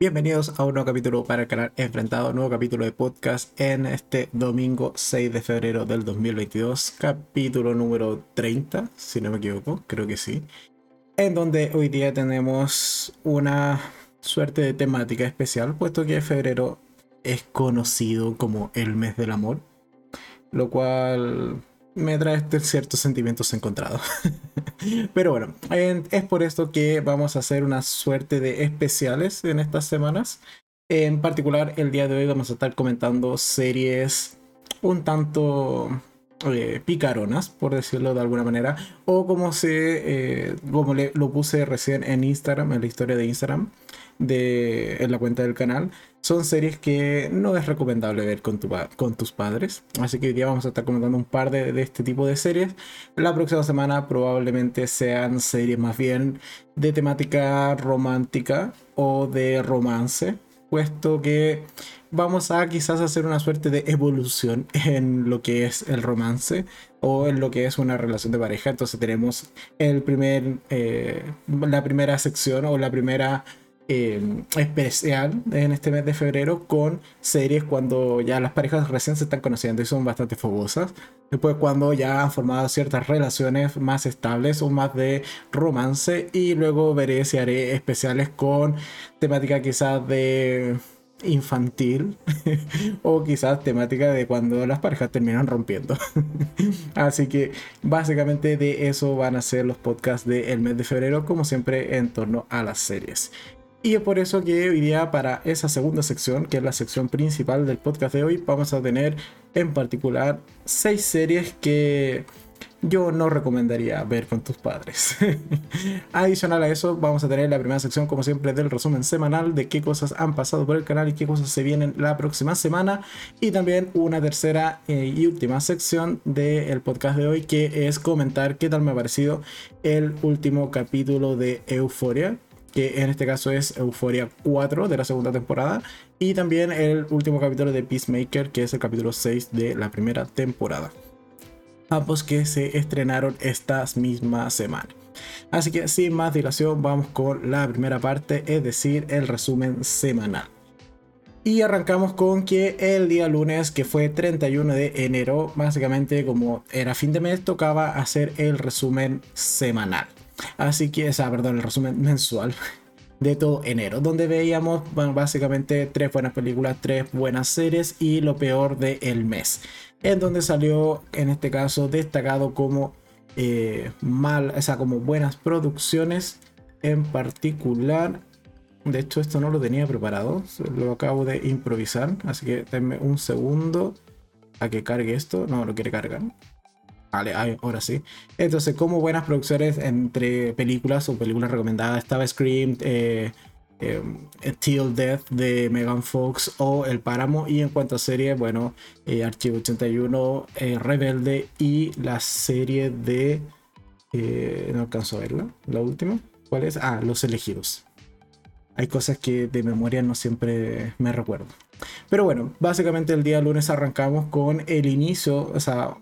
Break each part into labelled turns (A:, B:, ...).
A: Bienvenidos a un nuevo capítulo para el canal Enfrentado, nuevo capítulo de podcast en este domingo 6 de febrero del 2022, capítulo número 30, si no me equivoco, creo que sí, en donde hoy día tenemos una suerte de temática especial, puesto que febrero es conocido como el mes del amor, lo cual me trae este ciertos sentimientos encontrados. Pero bueno, es por esto que vamos a hacer una suerte de especiales en estas semanas. En particular, el día de hoy vamos a estar comentando series un tanto eh, picaronas, por decirlo de alguna manera, o como se, eh, como lo puse recién en Instagram, en la historia de Instagram, de, en la cuenta del canal, son series que no es recomendable ver con, tu, con tus padres. Así que hoy día vamos a estar comentando un par de, de, este tipo de series. La próxima semana probablemente sean series más bien de temática romántica o de romance, puesto que vamos a quizás hacer una suerte de evolución en lo que es el romance o en lo que es una relación de pareja. Entonces tenemos el primer, eh, la primera sección o la primera eh, especial en este mes de febrero con series cuando ya las parejas recién se están conociendo y son bastante fogosas. Después cuando ya han formado ciertas relaciones más estables o más de romance. Y luego veré si haré especiales con temática quizás de infantil o quizás temática de cuando las parejas terminan rompiendo. Así que básicamente de eso van a ser los podcasts del mes de febrero, como siempre en torno a las series. Y es por eso que hoy día para esa segunda sección, que es la sección principal del podcast de hoy, vamos a tener en particular seis series que yo no recomendaría ver con tus padres. Adicional a eso, vamos a tener la primera sección, como siempre, del resumen semanal de qué cosas han pasado por el canal y qué cosas se vienen la próxima semana. Y también una tercera eh, y última sección del podcast de hoy, que es comentar qué tal me ha parecido el último capítulo de Euforia, que en este caso es Euforia 4 de la segunda temporada, y también el último capítulo de Peacemaker, que es el capítulo 6 de la primera temporada. Ambos que se estrenaron estas mismas semanas. Así que sin más dilación, vamos con la primera parte, es decir, el resumen semanal. Y arrancamos con que el día lunes, que fue 31 de enero, básicamente como era fin de mes, tocaba hacer el resumen semanal. Así que, esa, perdón, el resumen mensual de todo enero, donde veíamos básicamente tres buenas películas, tres buenas series y lo peor del mes. En donde salió, en este caso, destacado como eh, mal, o sea, como buenas producciones en particular. De hecho, esto no lo tenía preparado, lo acabo de improvisar, así que denme un segundo a que cargue esto. No, lo quiere cargar. Vale, ahora sí. Entonces, como buenas producciones entre películas o películas recomendadas, estaba Scream, eh, eh, Till Death de Megan Fox o El Páramo. Y en cuanto a series, bueno, eh, Archivo 81, Rebelde y la serie de. no alcanzo a verla, la última. ¿Cuál es? Ah, Los Elegidos. Hay cosas que de memoria no siempre me recuerdo. Pero bueno, básicamente el día lunes arrancamos con el inicio, o sea,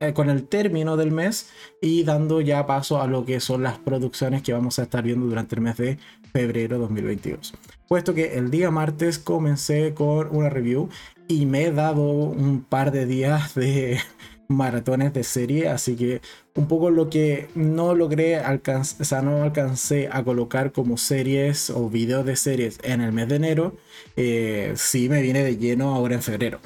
A: eh, con el término del mes y dando ya paso a lo que son las producciones que vamos a estar viendo durante el mes de febrero 2022. Puesto que el día martes comencé con una review y me he dado un par de días de maratones de serie, así que un poco lo que no logré alcanzar, o sea, no alcancé a colocar como series o videos de series en el mes de enero, eh, sí me viene de lleno ahora en febrero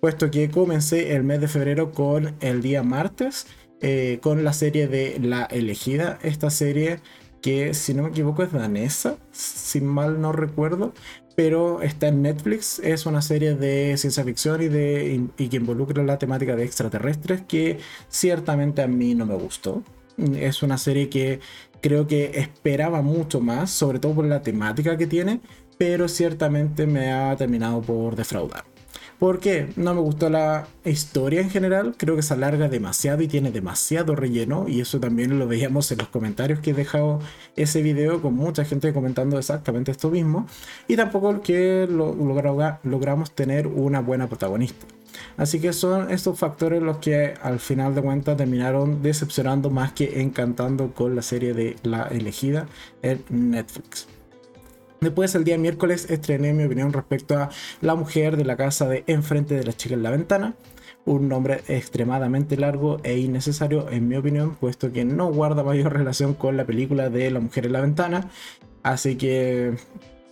A: puesto que comencé el mes de febrero con el día martes, eh, con la serie de La Elegida, esta serie que si no me equivoco es danesa, si mal no recuerdo, pero está en Netflix, es una serie de ciencia ficción y, de, y que involucra la temática de extraterrestres que ciertamente a mí no me gustó. Es una serie que creo que esperaba mucho más, sobre todo por la temática que tiene, pero ciertamente me ha terminado por defraudar. Porque no me gustó la historia en general, creo que se alarga demasiado y tiene demasiado relleno y eso también lo veíamos en los comentarios que he dejado ese video con mucha gente comentando exactamente esto mismo y tampoco que lo, logramos tener una buena protagonista. Así que son estos factores los que al final de cuentas terminaron decepcionando más que encantando con la serie de La Elegida en Netflix. Después, el día miércoles, estrené mi opinión respecto a La mujer de la casa de Enfrente de la chica en la ventana. Un nombre extremadamente largo e innecesario, en mi opinión, puesto que no guarda mayor relación con la película de La mujer en la ventana. Así que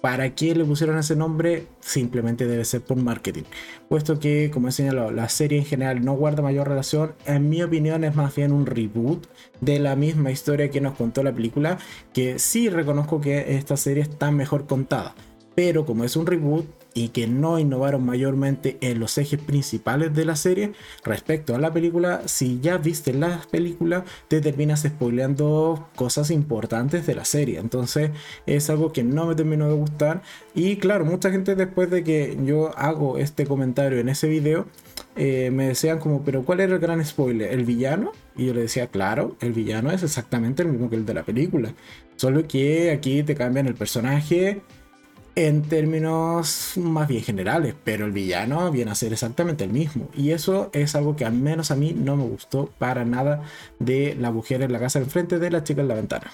A: ¿Para qué le pusieron ese nombre? Simplemente debe ser por marketing. Puesto que, como he señalado, la serie en general no guarda mayor relación, en mi opinión es más bien un reboot de la misma historia que nos contó la película, que sí reconozco que esta serie está mejor contada. Pero como es un reboot, y que no innovaron mayormente en los ejes principales de la serie respecto a la película, si ya viste la película te terminas spoileando cosas importantes de la serie, entonces es algo que no me terminó de gustar y claro, mucha gente después de que yo hago este comentario en ese video eh, me decían como, pero ¿cuál era el gran spoiler? ¿El villano? Y yo le decía, claro, el villano es exactamente el mismo que el de la película. Solo que aquí te cambian el personaje, en términos más bien generales, pero el villano viene a ser exactamente el mismo. Y eso es algo que al menos a mí no me gustó para nada de la mujer en la casa enfrente de la chica en la ventana.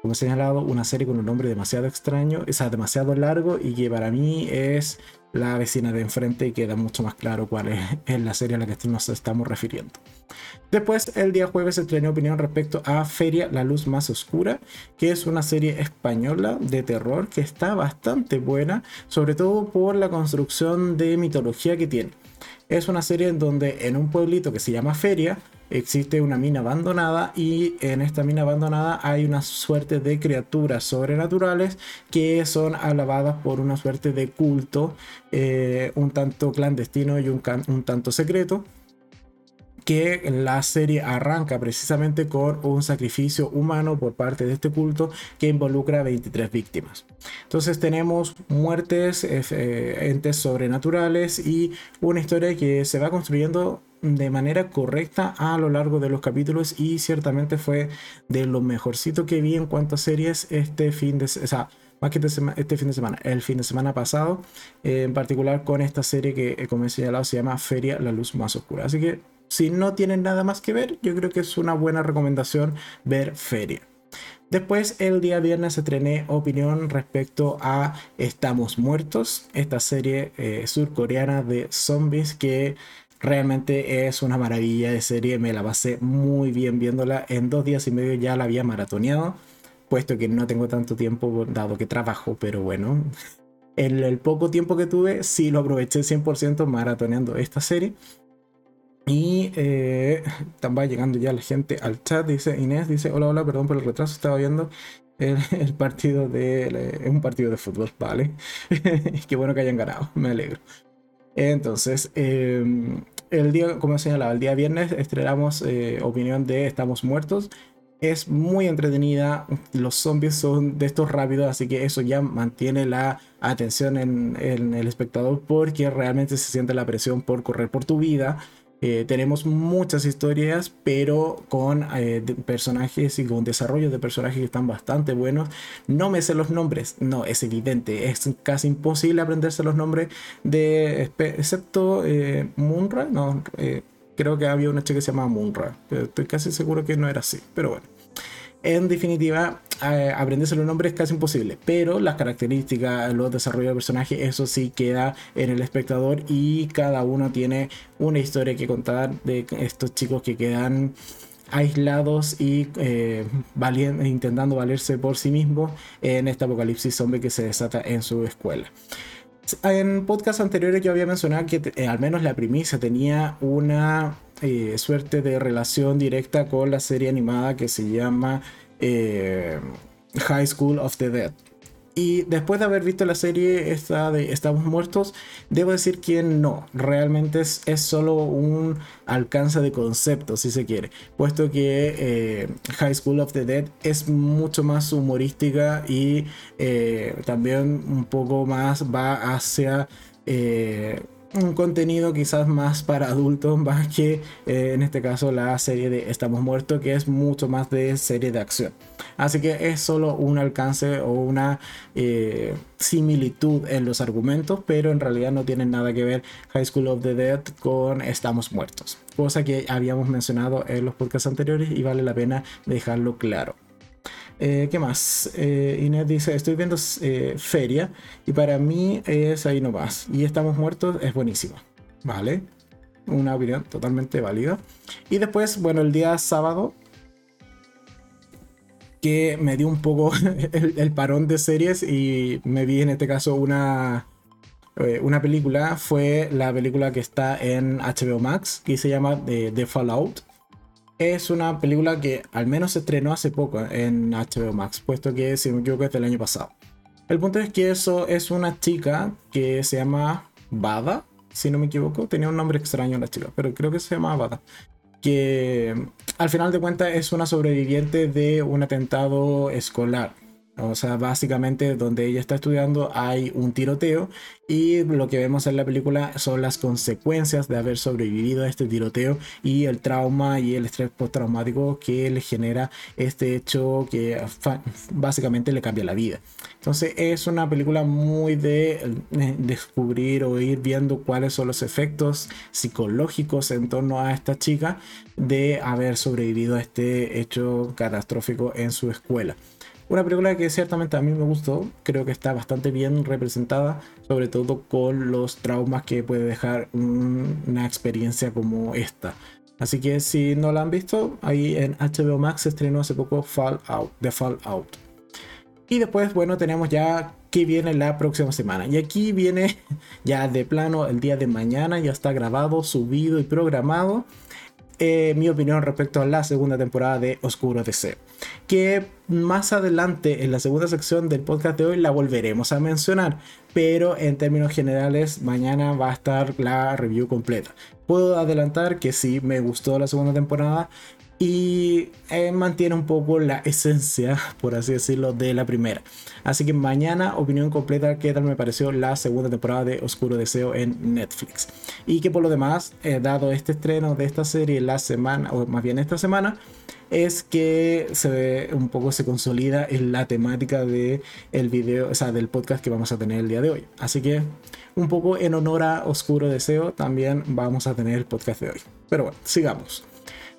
A: Como he señalado, una serie con un nombre demasiado extraño, o sea, demasiado largo y que para mí es la vecina de enfrente y queda mucho más claro cuál es, la serie a la que nos estamos refiriendo. Después, el día jueves se estrenó opinión respecto a Feria, la luz más oscura, que es una serie española de terror que está bastante buena, sobre todo por la construcción de mitología que tiene. Es una serie en donde en un pueblito que se llama Feria, existe una mina abandonada y en esta mina abandonada hay una suerte de criaturas sobrenaturales que son alabadas por una suerte de culto eh, un tanto clandestino y un, un tanto secreto que la serie arranca precisamente con un sacrificio humano por parte de este culto que involucra a 23 víctimas. Entonces tenemos muertes, eh, entes sobrenaturales y una historia que se va construyendo de manera correcta a lo largo de los capítulos y ciertamente fue de lo mejorcito que vi en cuanto a series este fin de semana. más que este, fin de semana, el fin de semana pasado, eh, en particular con esta serie que, eh, como he señalado, se llama Feria, la luz más oscura. Así que si no tienen nada más que ver, yo creo que es una buena recomendación ver Feria. Después, el día viernes estrené opinión respecto a Estamos Muertos, esta serie eh, surcoreana de zombies que Realmente es una maravilla de serie, me la pasé muy bien viéndola. En dos días y medio ya la había maratoneado, puesto que no tengo tanto tiempo dado que trabajo, pero bueno, en el poco tiempo que tuve sí lo aproveché 100% maratoneando esta serie. Y eh, va llegando ya la gente al chat, dice Inés, dice, hola, hola, perdón por el retraso, estaba viendo el, partido de... Es un partido de fútbol, vale. Qué bueno que hayan ganado, me alegro. Entonces, em, el día, como señalaba, el día viernes estrenamos eh, opinión de Estamos Muertos. Es muy entretenida, los zombies son de estos rápidos, así que eso ya mantiene la atención en el espectador porque realmente se siente la presión por correr por tu vida eh, tenemos muchas historias, pero con eh, personajes y con desarrollo de personajes que están bastante buenos. No me sé los nombres, no, es evidente, es casi imposible aprenderse los nombres de, excepto eh, Munra, no, creo que había una chica que se llamaba Munra, pero estoy casi seguro que no era así, pero bueno. En definitiva, eh, aprenderse los nombres es casi imposible, pero las características, los desarrollos de personaje, eso sí queda en el espectador y cada uno tiene una historia que contar de estos chicos que quedan aislados y eh, intentando valerse por sí mismos en este apocalipsis zombie que se desata en su escuela. En podcast anteriores yo había mencionado que eh, al menos la primicia tenía una eh, suerte de relación directa con la serie animada que se llama eh, High School of the Dead. Y después de haber visto la serie esta de Estamos Muertos, debo decir que no, realmente es, es solo un alcance de concepto, si se quiere, puesto que eh, High School of the Dead es mucho más humorística y también un poco más va hacia un contenido quizás más para adultos, más que eh, en este caso la serie de Estamos Muertos, que es mucho más de serie de acción. Así que es solo un alcance o una eh, similitud en los argumentos, pero en realidad no tiene nada que ver High School of the Dead con Estamos Muertos, cosa que habíamos mencionado en los podcasts anteriores y vale la pena dejarlo claro. Eh, ¿Qué más? Eh, Inés dice, estoy viendo eh, Feria y para mí es ahí nomás. Y Estamos Muertos es buenísima. Vale. Una opinión totalmente válida. Y después, bueno, el día sábado, que me dio un poco el, parón de series y me vi en este caso una, una película. Fue la película que está en HBO Max, que se llama The Fallout es una película que al menos se estrenó hace poco en HBO Max, puesto que si no me equivoco es del año pasado. El punto es que eso es una chica que se llama Bada, si no me equivoco, tenía un nombre extraño la chica, pero creo que se llama Bada. Que al final de cuentas es una sobreviviente de un atentado escolar. O sea, básicamente donde ella está estudiando hay un tiroteo y lo que vemos en la película son las consecuencias de haber sobrevivido a este tiroteo y el trauma y el estrés postraumático que le genera este hecho que básicamente le cambia la vida. Entonces es una película muy de eh, descubrir o ir viendo cuáles son los efectos psicológicos en torno a esta chica de haber sobrevivido a este hecho catastrófico en su escuela. Una película que ciertamente a mí me gustó, creo que está bastante bien representada, sobre todo con los traumas que puede dejar una experiencia como esta. Así que si no la han visto, ahí en HBO Max se estrenó hace poco Fallout, The Fallout. Y después, bueno, tenemos ya que viene la próxima semana. Y aquí viene ya de plano el día de mañana, ya está grabado, subido y programado. Eh, mi opinión respecto a la segunda temporada de Oscuro Deseo. Que más adelante en la segunda sección del podcast de hoy la volveremos a mencionar, pero en términos generales mañana va a estar la review completa. Puedo adelantar que sí me gustó la segunda temporada, y eh, mantiene un poco la esencia, por así decirlo, de la primera. Así que mañana, opinión completa, qué tal me pareció la segunda temporada de Oscuro Deseo en Netflix. Y que por lo demás, eh, dado este estreno de esta serie la semana, o más bien esta semana, es que se ve un poco se consolida en la temática de el video, o sea, del podcast que vamos a tener el día de hoy. Así que un poco en honor a Oscuro Deseo también vamos a tener el podcast de hoy. Pero bueno, sigamos.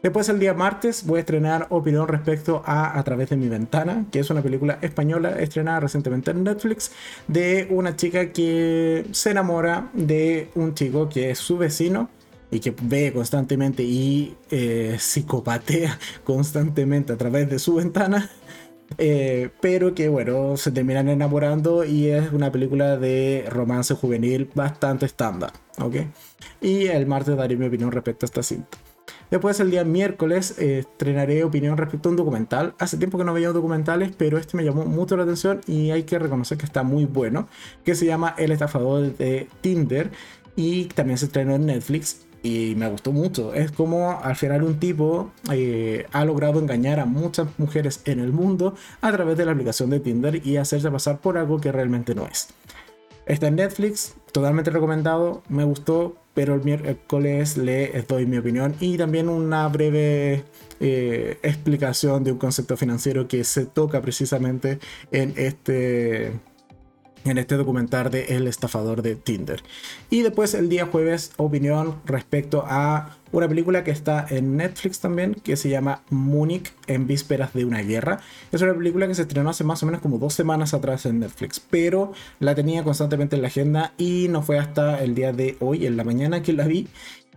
A: Después el día martes voy a estrenar opinión respecto a A través de mi ventana, que es una película española estrenada recientemente en Netflix de una chica que se enamora de un chico que es su vecino y que ve constantemente y eh, psicopatea constantemente a través de su ventana. Eh, pero que bueno, se terminan enamorando y es una película de romance juvenil bastante estándar, ¿ok? Y el martes daré mi opinión respecto a esta cinta. Después el día miércoles eh, estrenaré opinión respecto a un documental. Hace tiempo que no veía documentales, pero este me llamó mucho la atención y hay que reconocer que está muy bueno. Que se llama El estafador de Tinder y también se estrenó en Netflix y me gustó mucho. Es como al final un tipo eh, ha logrado engañar a muchas mujeres en el mundo a través de la aplicación de Tinder y hacerse pasar por algo que realmente no es. Está en Netflix, totalmente recomendado, me gustó, pero el miércoles le doy mi opinión y también una breve eh, explicación de un concepto financiero que se toca precisamente en este en este documental de El estafador de Tinder. Y después el día jueves, opinión respecto a una película que está en Netflix también, que se llama Múnich en vísperas de una guerra. Es una película que se estrenó hace más o menos como dos semanas atrás en Netflix, pero la tenía constantemente en la agenda y no fue hasta el día de hoy, en la mañana, que la vi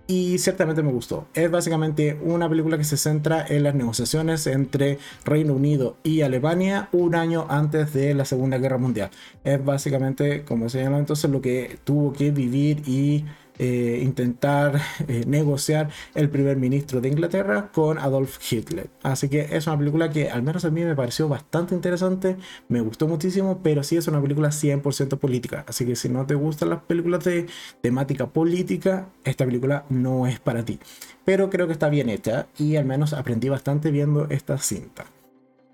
A: y ciertamente me gustó. Es básicamente una película que se centra en las negociaciones entre Reino Unido y Alemania un año antes de la Segunda Guerra Mundial. Es básicamente, como se llama entonces, lo que tuvo que vivir y eh, intentar eh, negociar el primer ministro de Inglaterra con Adolf Hitler. Así que es una película que al menos a mí me pareció bastante interesante, me gustó muchísimo, pero sí es una película 100% política. Así que si no te gustan las películas de temática política, esta película no es para ti. Pero creo que está bien hecha y al menos aprendí bastante viendo esta cinta.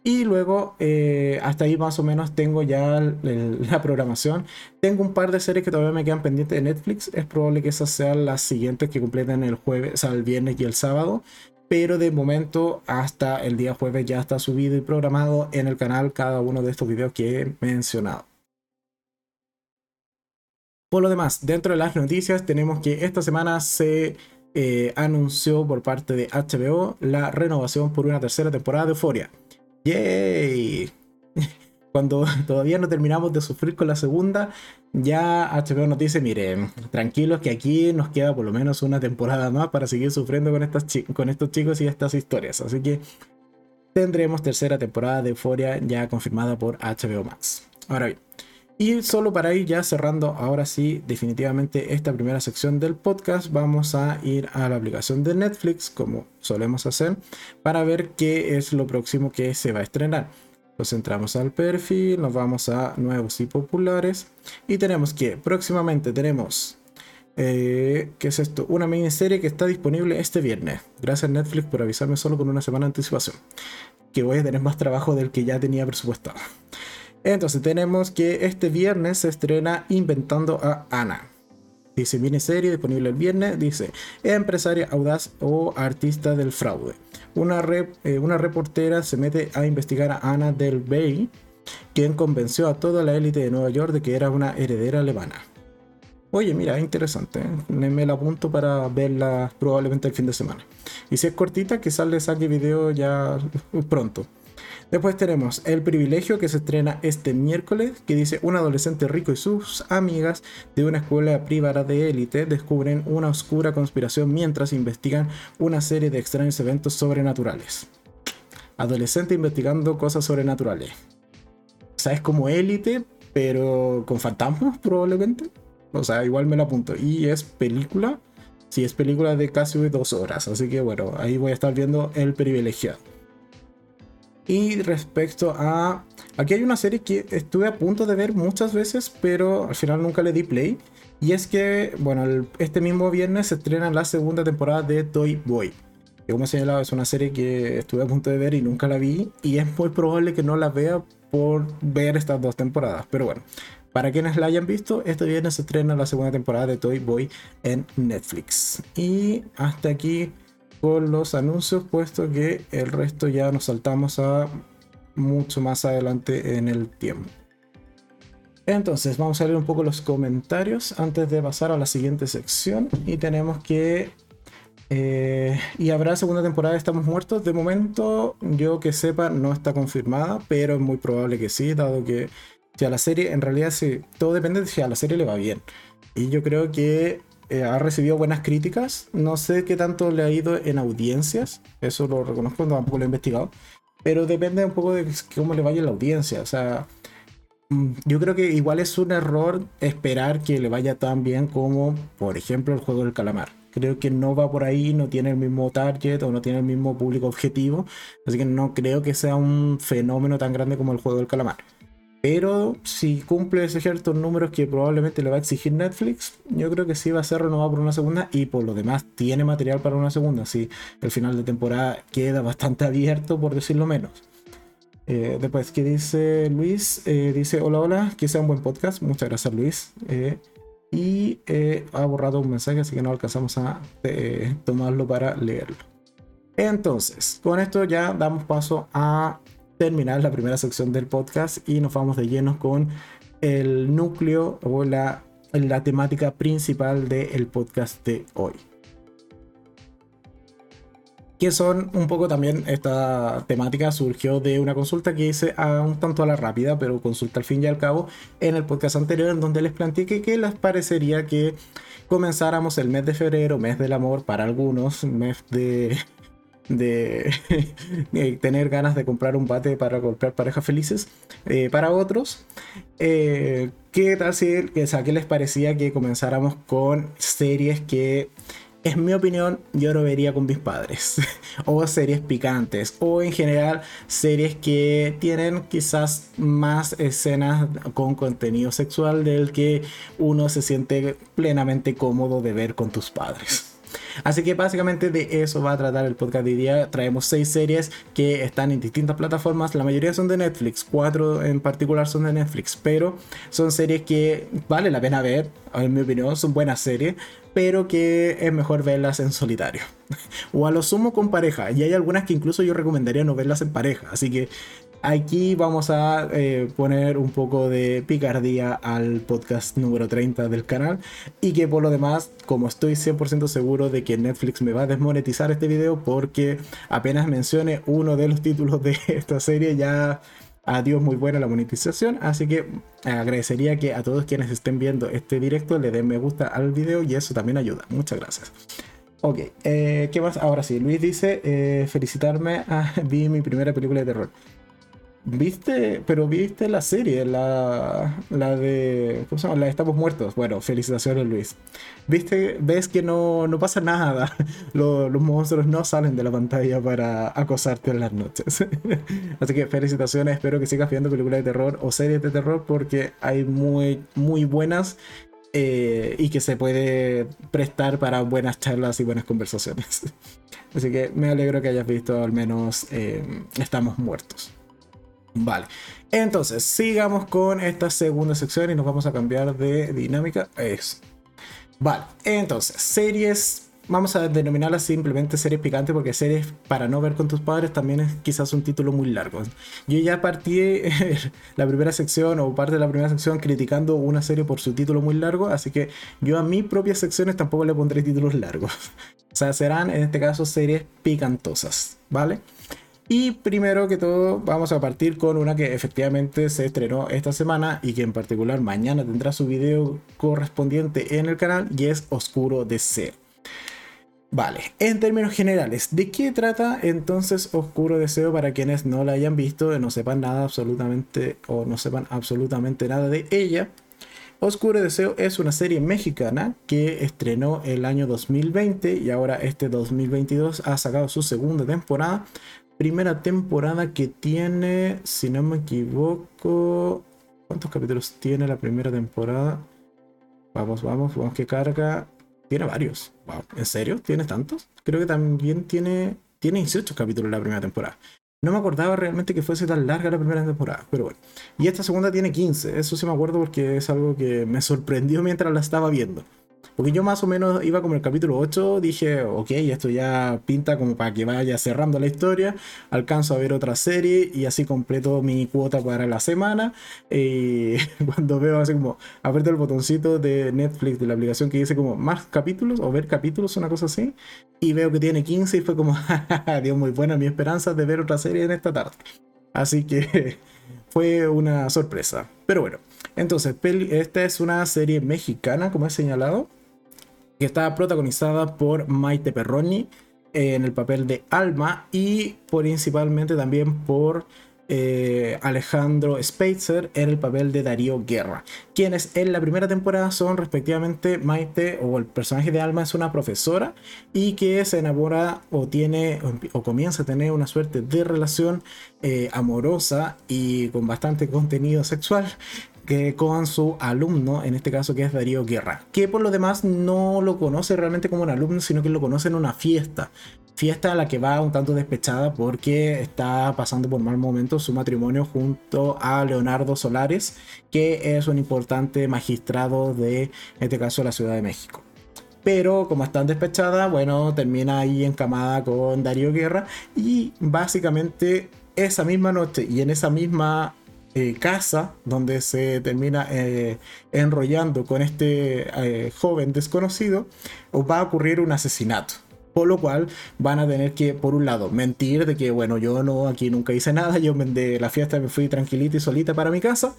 A: Y luego, eh, hasta ahí más o menos tengo ya la programación. Tengo un par de series que todavía me quedan pendientes de Netflix. Es probable que esas sean las siguientes que completen el jueves, o viernes y el sábado. Pero de momento, hasta el día jueves ya está subido y programado en el canal cada uno de estos videos que he mencionado. Por lo demás, dentro de las noticias tenemos que esta semana se eh, anunció por parte de HBO la renovación por una tercera temporada de Euphoria. ¡Yay! Cuando todavía no terminamos de sufrir con la segunda, ya HBO nos dice, miren, tranquilos que aquí nos queda por lo menos una temporada más para seguir sufriendo con, con estos chicos y estas historias. Así que tendremos tercera temporada de Euphoria ya confirmada por HBO Max. Ahora bien, y solo para ir ya cerrando ahora sí definitivamente esta primera sección del podcast, vamos a ir a la aplicación de Netflix como solemos hacer para ver qué es lo próximo que se va a estrenar. Nos entramos al perfil, nos vamos a nuevos y populares y tenemos que próximamente tenemos eh, ¿Qué es esto? Una miniserie que está disponible este viernes. Gracias Netflix por avisarme solo con una semana de anticipación. Que voy a tener más trabajo del que ya tenía presupuestado. Entonces tenemos que este viernes se estrena Inventando a Ana. Dice miniserie disponible el viernes. Dice empresaria audaz o artista del fraude. Una, eh, una reportera se mete a investigar a Ana Del Bay, quien convenció a toda la élite de Nueva York de que era una heredera alemana. Oye, mira, interesante. ¿eh? Me la apunto para verla probablemente el fin de semana. Y si es cortita, quizás le saque video ya pronto. Después tenemos El privilegio que se estrena este miércoles, que dice un adolescente rico y sus amigas de una escuela privada de élite descubren una oscura conspiración mientras investigan una serie de extraños eventos sobrenaturales. Adolescente investigando cosas sobrenaturales. O sea, es como élite, pero con fantasmas probablemente. O sea, igual me lo apunto. Y es película. Sí, es película de casi dos horas. Así que bueno, ahí voy a estar viendo El privilegiado. Y respecto a... Aquí hay una serie que estuve a punto de ver muchas veces, pero al final nunca le di play. Y es que, bueno, este mismo viernes se estrena la segunda temporada de Toy Boy. Que como he señalado, es una serie que estuve a punto de ver y nunca la vi. Y es muy probable que no la vea por ver estas dos temporadas. Pero bueno, para quienes la hayan visto, este viernes se estrena la segunda temporada de Toy Boy en Netflix. Y hasta aquí con los anuncios, puesto que el resto ya nos saltamos a mucho más adelante en el tiempo. Entonces, vamos a leer un poco los comentarios antes de pasar a la siguiente sección. Y tenemos que. Eh, y habrá segunda temporada Estamos Muertos. De momento, yo que sepa, no está confirmada, pero es muy probable que sí, dado que si a la serie, en realidad, sí, todo depende de si a la serie le va bien. Y yo creo que eh, ha recibido buenas críticas. No sé qué tanto le ha ido en audiencias. Eso lo reconozco, tampoco lo he investigado. Pero depende un poco de cómo le vaya la audiencia. O sea, mm, yo creo que igual es un error esperar que le vaya tan bien como, por ejemplo, el juego del calamar. Creo que no va por ahí, no tiene el mismo target o no tiene el mismo público objetivo. Así que no creo que sea un fenómeno tan grande como el juego del calamar. Pero si cumple ciertos números que probablemente le va a exigir Netflix, yo creo que sí va a ser renovado por una segunda y por lo demás tiene material para una segunda. Si el final de temporada queda bastante abierto, por decirlo menos. Eh, después, ¿qué dice Luis? Eh, dice: Hola, hola, que sea un buen podcast. Muchas gracias, Luis. Eh, y ha borrado un mensaje, así que no alcanzamos a tomarlo para leerlo. Entonces, con esto ya damos paso a terminar la primera sección del podcast y nos vamos de lleno con el núcleo o la, la temática principal del podcast de hoy. Que son un poco también, esta temática surgió de una consulta que hice a un tanto a la rápida, pero consulta al fin y al cabo en el podcast anterior, en donde les planteé que qué les parecería que comenzáramos el mes de febrero, mes del amor para algunos, mes de de, tener ganas de comprar un bate para golpear parejas felices. Eh, para otros, eh, ¿qué tal si ¿qué les parecía que comenzáramos con series que, en mi opinión, yo no vería con mis padres? o series picantes, o en general series que tienen quizás más escenas con contenido sexual del que uno se siente plenamente cómodo de ver con tus padres. Así que básicamente de eso va a tratar el podcast de hoy día. Traemos seis series que están en distintas plataformas. La mayoría son de Netflix, cuatro en particular son de Netflix, pero son series que vale la pena ver, en mi opinión, son buenas series, pero que es mejor verlas en solitario. o a lo sumo con pareja. Y hay algunas que incluso yo recomendaría no verlas en pareja. Así que Aquí vamos a eh, poner un poco de picardía al podcast número 30 del canal y que por lo demás, como estoy 100% seguro de que Netflix me va a desmonetizar este video porque apenas mencione uno de los títulos de esta serie ya adiós muy buena la monetización. Así que agradecería que a todos quienes estén viendo este directo le den me gusta al video y eso también ayuda. Muchas gracias. Ok eh, qué más ahora sí Luis dice eh, felicitarme. A vi mi primera película de terror ¿Viste? Pero viste la serie, la, la de. ¿Cómo se llama? La de Estamos Muertos. Bueno, felicitaciones, Luis. ¿Viste? ¿Ves que no, no pasa nada? Los, los, monstruos no salen de la pantalla para acosarte en las noches. Así que felicitaciones. Espero que sigas viendo películas de terror o series de terror porque hay muy, muy buenas eh, y que se puede prestar para buenas charlas y buenas conversaciones. Así que me alegro que hayas visto al menos eh, Estamos Muertos. Vale, entonces sigamos con esta segunda sección y nos vamos a cambiar de dinámica. Eso. Vale, entonces, series, vamos a denominarlas simplemente series picantes porque series para no ver con tus padres también es quizás un título muy largo. Yo ya partí la primera sección o parte de la primera sección criticando una serie por su título muy largo, así que yo a mis propias secciones tampoco le pondré títulos largos. O sea, serán en este caso series picantosas, ¿vale? Y primero que todo vamos a partir con una que efectivamente se estrenó esta semana y que en particular mañana tendrá su video correspondiente en el canal y es Oscuro Deseo. Vale, en términos generales, ¿de qué trata entonces Oscuro Deseo para quienes no la hayan visto, no sepan nada absolutamente o no sepan absolutamente nada de ella? Oscuro Deseo es una serie mexicana que estrenó el año 2020 y ahora este 2022 ha sacado su segunda temporada primera temporada que tiene, si no me equivoco, ¿cuántos capítulos tiene la primera temporada? Vamos, vamos, vamos que carga. Tiene varios. ¿En serio? ¿Tiene tantos? Creo que también tiene, tiene 18 capítulos la primera temporada. No me acordaba realmente que fuese tan larga la primera temporada, pero bueno. Y esta segunda tiene 15, eso sí me acuerdo porque es algo que me sorprendió mientras la estaba viendo. Porque yo más o menos iba como el capítulo 8, dije, ok, esto ya pinta como para que vaya cerrando la historia, alcanzo a ver otra serie y así completo mi cuota para la semana. Cuando veo así como, aprieto el botoncito de Netflix, de la aplicación que dice como más capítulos o ver capítulos, una cosa así, y veo que tiene 15 y fue como, Dios, muy buena mi esperanza de ver otra serie en esta tarde. Así que fue una sorpresa. Pero bueno, entonces, esta es una serie mexicana, como he señalado que está protagonizada por Maite Perroni en el papel de Alma y principalmente también por eh, Alejandro Speitzer en el papel de Darío Guerra, quienes en la primera temporada son respectivamente Maite o el personaje de Alma es una profesora y que se enamora o tiene o, comienza a tener una suerte de relación eh, amorosa y con bastante contenido sexual que con su alumno, en este caso que es Darío Guerra, que por lo demás no lo conoce realmente como un alumno, sino que lo conoce en una fiesta. Fiesta a la que va un tanto despechada porque está pasando por mal momento su matrimonio junto a Leonardo Solares, que es un importante magistrado de, en este caso, la Ciudad de México. Pero como están despechada, bueno, termina ahí encamada con Darío Guerra y básicamente esa misma noche y en esa misma eh, casa donde se termina eh, enrollando con este eh, joven desconocido, va a ocurrir un asesinato. Por lo cual van a tener que, por un lado, mentir de que, bueno, yo no, aquí nunca hice nada, yo de la fiesta me fui tranquilita y solita para mi casa,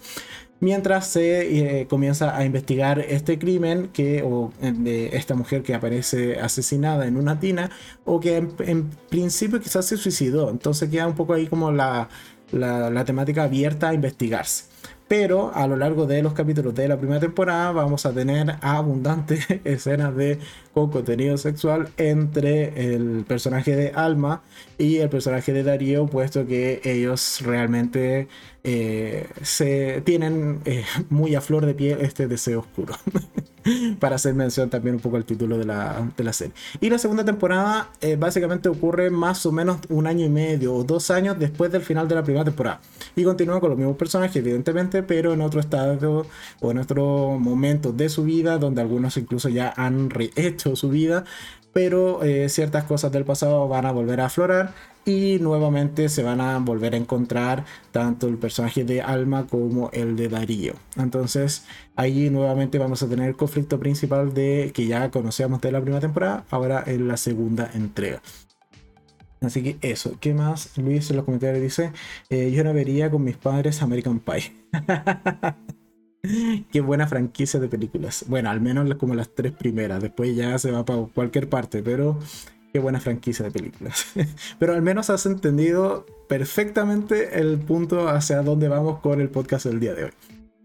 A: mientras se comienza a investigar este crimen que, o de esta mujer que aparece asesinada en una tina, o que en principio quizás se suicidó. Entonces queda un poco ahí como la, la, temática abierta a investigarse. Pero a lo largo de los capítulos de la primera temporada vamos a tener abundantes escenas de con contenido sexual entre el personaje de Alma y el personaje de Darío, puesto que ellos realmente eh, se tienen eh, muy a flor de piel este deseo oscuro. para hacer mención también un poco al título de la, serie. Y la segunda temporada eh, básicamente ocurre más o menos un año y medio o dos años después del final de la primera temporada. Y continúa con los mismos personajes, evidentemente, pero en otro estado o en otro momento de su vida, donde algunos incluso ya han rehecho su vida, pero ciertas cosas del pasado van a volver a aflorar y nuevamente se van a volver a encontrar tanto el personaje de Alma como el de Darío. Entonces ahí nuevamente vamos a tener el conflicto principal de que ya conocíamos de la primera temporada, ahora en la segunda entrega. Así que eso, ¿qué más? Luis en los comentarios dice, eh, yo no vería con mis padres American Pie. Qué buena franquicia de películas. Bueno, al menos como las tres primeras. Después ya se va para cualquier parte, pero qué buena franquicia de películas. pero al menos has entendido perfectamente el punto hacia dónde vamos con el podcast del día de hoy.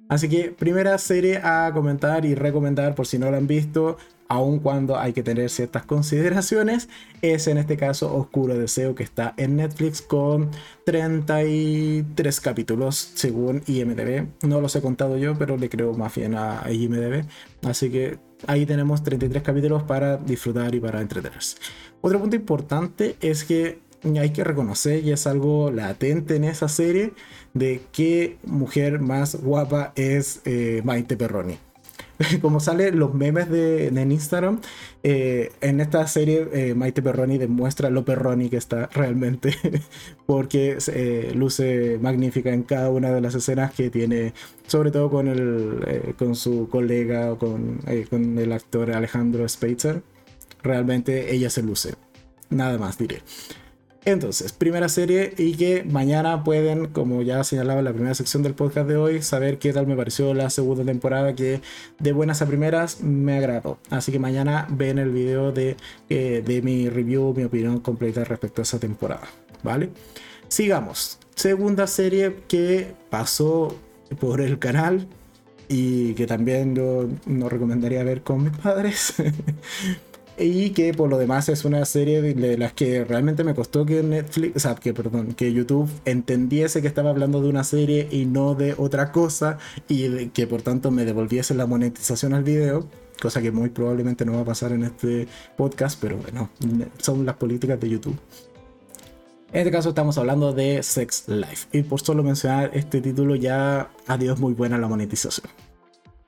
A: Así que primera serie a comentar y recomendar por si no lo han visto, aun cuando hay que tener ciertas consideraciones, es en este caso Oscuro Deseo que está en Netflix con 33 capítulos según IMDB. No los he contado yo, pero le creo más bien a IMDB. Así que ahí tenemos 33 capítulos para disfrutar y para entretenerse. Otro punto importante es que hay que reconocer, y es algo latente en esa serie, de qué mujer más guapa es eh, Maite Perroni. como sale los memes de, en Instagram, eh, en esta serie eh, Maite Perroni demuestra lo perroni que está realmente, porque eh, luce magnífica en cada una de las escenas que tiene, sobre todo con, el, con su colega o con, con el actor Alejandro Speitzer. Realmente ella se luce. Nada más diré. Entonces, primera serie y que mañana pueden, como ya señalaba en la primera sección del podcast de hoy, saber qué tal me pareció la segunda temporada que de buenas a primeras me agradó. Así que mañana ven el video de, eh, de mi review, mi opinión completa respecto a esa temporada. ¿Vale? Sigamos. Segunda serie que pasó por el canal y que también yo no recomendaría ver con mis padres. y que por lo demás es una serie de las que realmente me costó que Netflix, o sea, que perdón, que YouTube entendiese que estaba hablando de una serie y no de otra cosa y que por tanto me devolviese la monetización al video, cosa que muy probablemente no va a pasar en este podcast, pero bueno, son las políticas de YouTube. En este caso estamos hablando de Sex Life y por solo mencionar este título ya adiós muy buena la monetización.